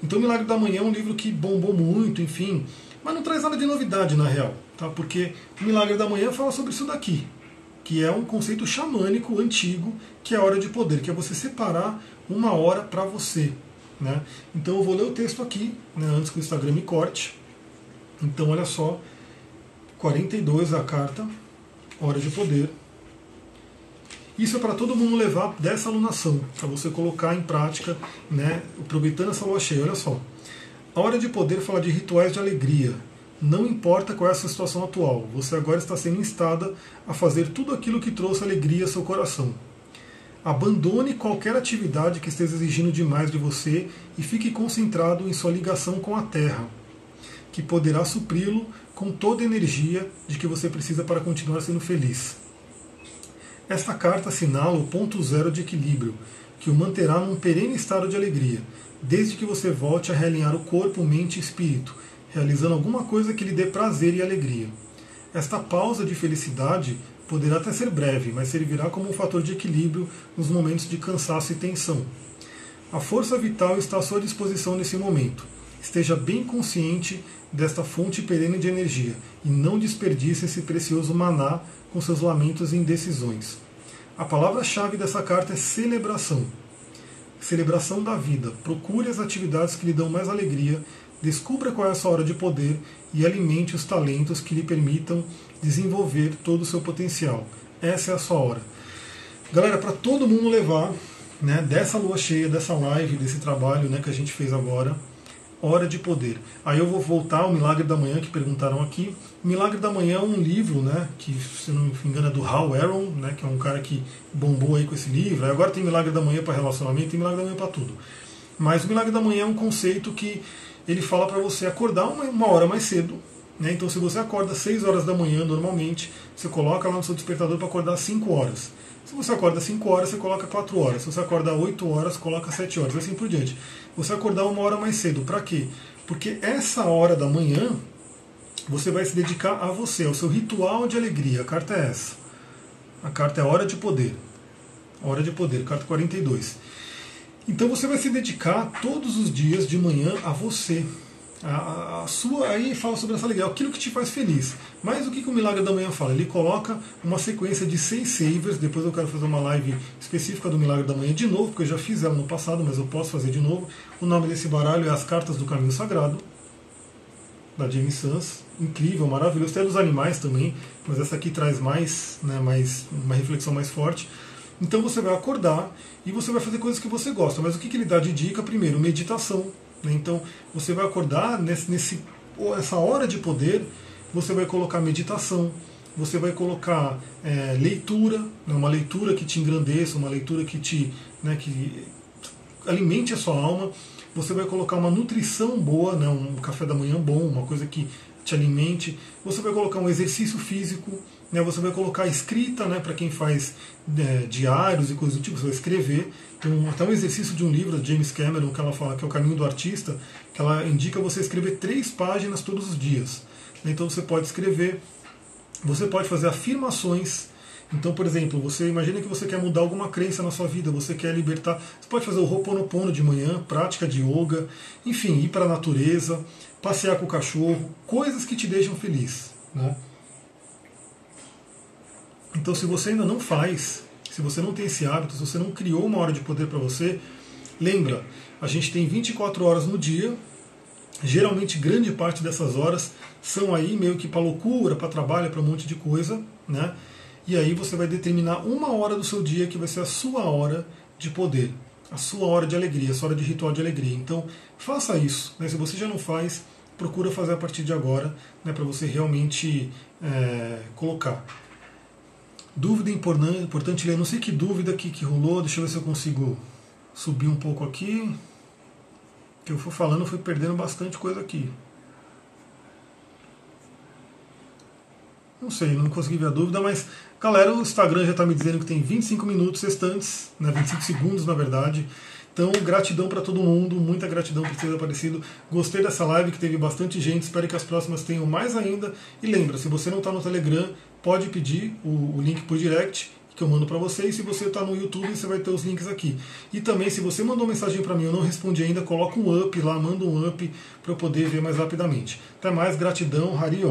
Então, o Milagre da Manhã é um livro que bombou muito, enfim, mas não traz nada de novidade na real, tá? Porque o Milagre da Manhã fala sobre isso daqui, que é um conceito xamânico antigo, que é a hora de poder, que é você separar uma hora para você. Né? Então eu vou ler o texto aqui, né, antes que o Instagram me corte. Então olha só, 42 a carta, hora de poder. Isso é para todo mundo levar dessa alunação, para você colocar em prática, né, aproveitando essa lua cheia. Olha só. A hora de poder fala de rituais de alegria. Não importa qual é a sua situação atual, você agora está sendo instada a fazer tudo aquilo que trouxe alegria ao seu coração. Abandone qualquer atividade que esteja exigindo demais de você e fique concentrado em sua ligação com a Terra, que poderá supri-lo com toda a energia de que você precisa para continuar sendo feliz. Esta carta assinala o ponto zero de equilíbrio, que o manterá num perene estado de alegria, desde que você volte a realinhar o corpo, mente e espírito, realizando alguma coisa que lhe dê prazer e alegria. Esta pausa de felicidade poderá até ser breve, mas servirá como um fator de equilíbrio nos momentos de cansaço e tensão. A força vital está à sua disposição nesse momento. Esteja bem consciente desta fonte perene de energia e não desperdice esse precioso maná com seus lamentos e indecisões. A palavra-chave dessa carta é celebração. Celebração da vida. Procure as atividades que lhe dão mais alegria, descubra qual é a sua hora de poder e alimente os talentos que lhe permitam desenvolver todo o seu potencial. Essa é a sua hora. Galera, para todo mundo levar né, dessa lua cheia, dessa live, desse trabalho né, que a gente fez agora, Hora de Poder. Aí eu vou voltar ao Milagre da Manhã, que perguntaram aqui. Milagre da Manhã é um livro, né, que se não me engano é do Hal Aaron, né, que é um cara que bombou aí com esse livro. Aí agora tem Milagre da Manhã para relacionamento, tem Milagre da Manhã para tudo. Mas o Milagre da Manhã é um conceito que ele fala para você acordar uma, uma hora mais cedo. Né? Então, se você acorda às 6 horas da manhã normalmente, você coloca lá no seu despertador para acordar às 5 horas. Se você acorda às 5 horas, você coloca 4 horas. Se você acorda às 8 horas, coloca 7 horas, assim por diante. Você acordar uma hora mais cedo. Para quê? Porque essa hora da manhã você vai se dedicar a você, ao seu ritual de alegria. A carta é essa. A carta é Hora de Poder. Hora de Poder, carta 42. Então você vai se dedicar todos os dias de manhã a você, a, a, sua aí fala sobre essa alegria, aquilo que te faz feliz. Mas o que, que o Milagre da Manhã fala? Ele coloca uma sequência de seis savers. Depois eu quero fazer uma live específica do Milagre da Manhã de novo, porque eu já fiz ela no passado, mas eu posso fazer de novo. O nome desse baralho é As Cartas do Caminho Sagrado, da James Sans. Incrível, maravilhoso. Tem dos animais também, mas essa aqui traz mais, né, mais uma reflexão mais forte. Então você vai acordar e você vai fazer coisas que você gosta. Mas o que, que ele dá de dica? Primeiro, meditação? Então você vai acordar nesse, nesse, essa hora de poder, você vai colocar meditação, você vai colocar é, leitura, né? uma leitura que te engrandeça, uma leitura que te né, que alimente a sua alma. Você vai colocar uma nutrição boa, né, um café da manhã bom, uma coisa que te alimente. Você vai colocar um exercício físico, né, você vai colocar escrita né, para quem faz é, diários e coisas do tipo, você vai escrever. Tem um, até um exercício de um livro da James Cameron que ela fala que é o caminho do artista, que ela indica você escrever três páginas todos os dias. Então você pode escrever, você pode fazer afirmações. Então, por exemplo, você imagina que você quer mudar alguma crença na sua vida, você quer libertar. Você pode fazer o Ho'oponopono de manhã, prática de yoga, enfim, ir para a natureza, passear com o cachorro, coisas que te deixam feliz. Né? Então, se você ainda não faz, se você não tem esse hábito, se você não criou uma hora de poder para você, lembra, a gente tem 24 horas no dia, geralmente grande parte dessas horas são aí meio que para loucura, para trabalho, para um monte de coisa, né? E aí você vai determinar uma hora do seu dia que vai ser a sua hora de poder, a sua hora de alegria, a sua hora de ritual de alegria. Então, faça isso. Né? Se você já não faz, procura fazer a partir de agora, né, para você realmente é, colocar. Dúvida importante ler, não sei que dúvida aqui que rolou, deixa eu ver se eu consigo subir um pouco aqui. Que eu fui falando, fui perdendo bastante coisa aqui. Não sei, não consegui ver a dúvida, mas galera, o Instagram já está me dizendo que tem 25 minutos restantes, né, 25 segundos na verdade. Então, gratidão para todo mundo, muita gratidão por ter aparecido. Gostei dessa live que teve bastante gente, espero que as próximas tenham mais ainda. E lembra, se você não está no Telegram, pode pedir o, o link por direct que eu mando para você. E se você está no YouTube, você vai ter os links aqui. E também, se você mandou mensagem para mim, eu não respondi ainda, coloca um up lá, manda um up para eu poder ver mais rapidamente. Até mais, gratidão, Harion.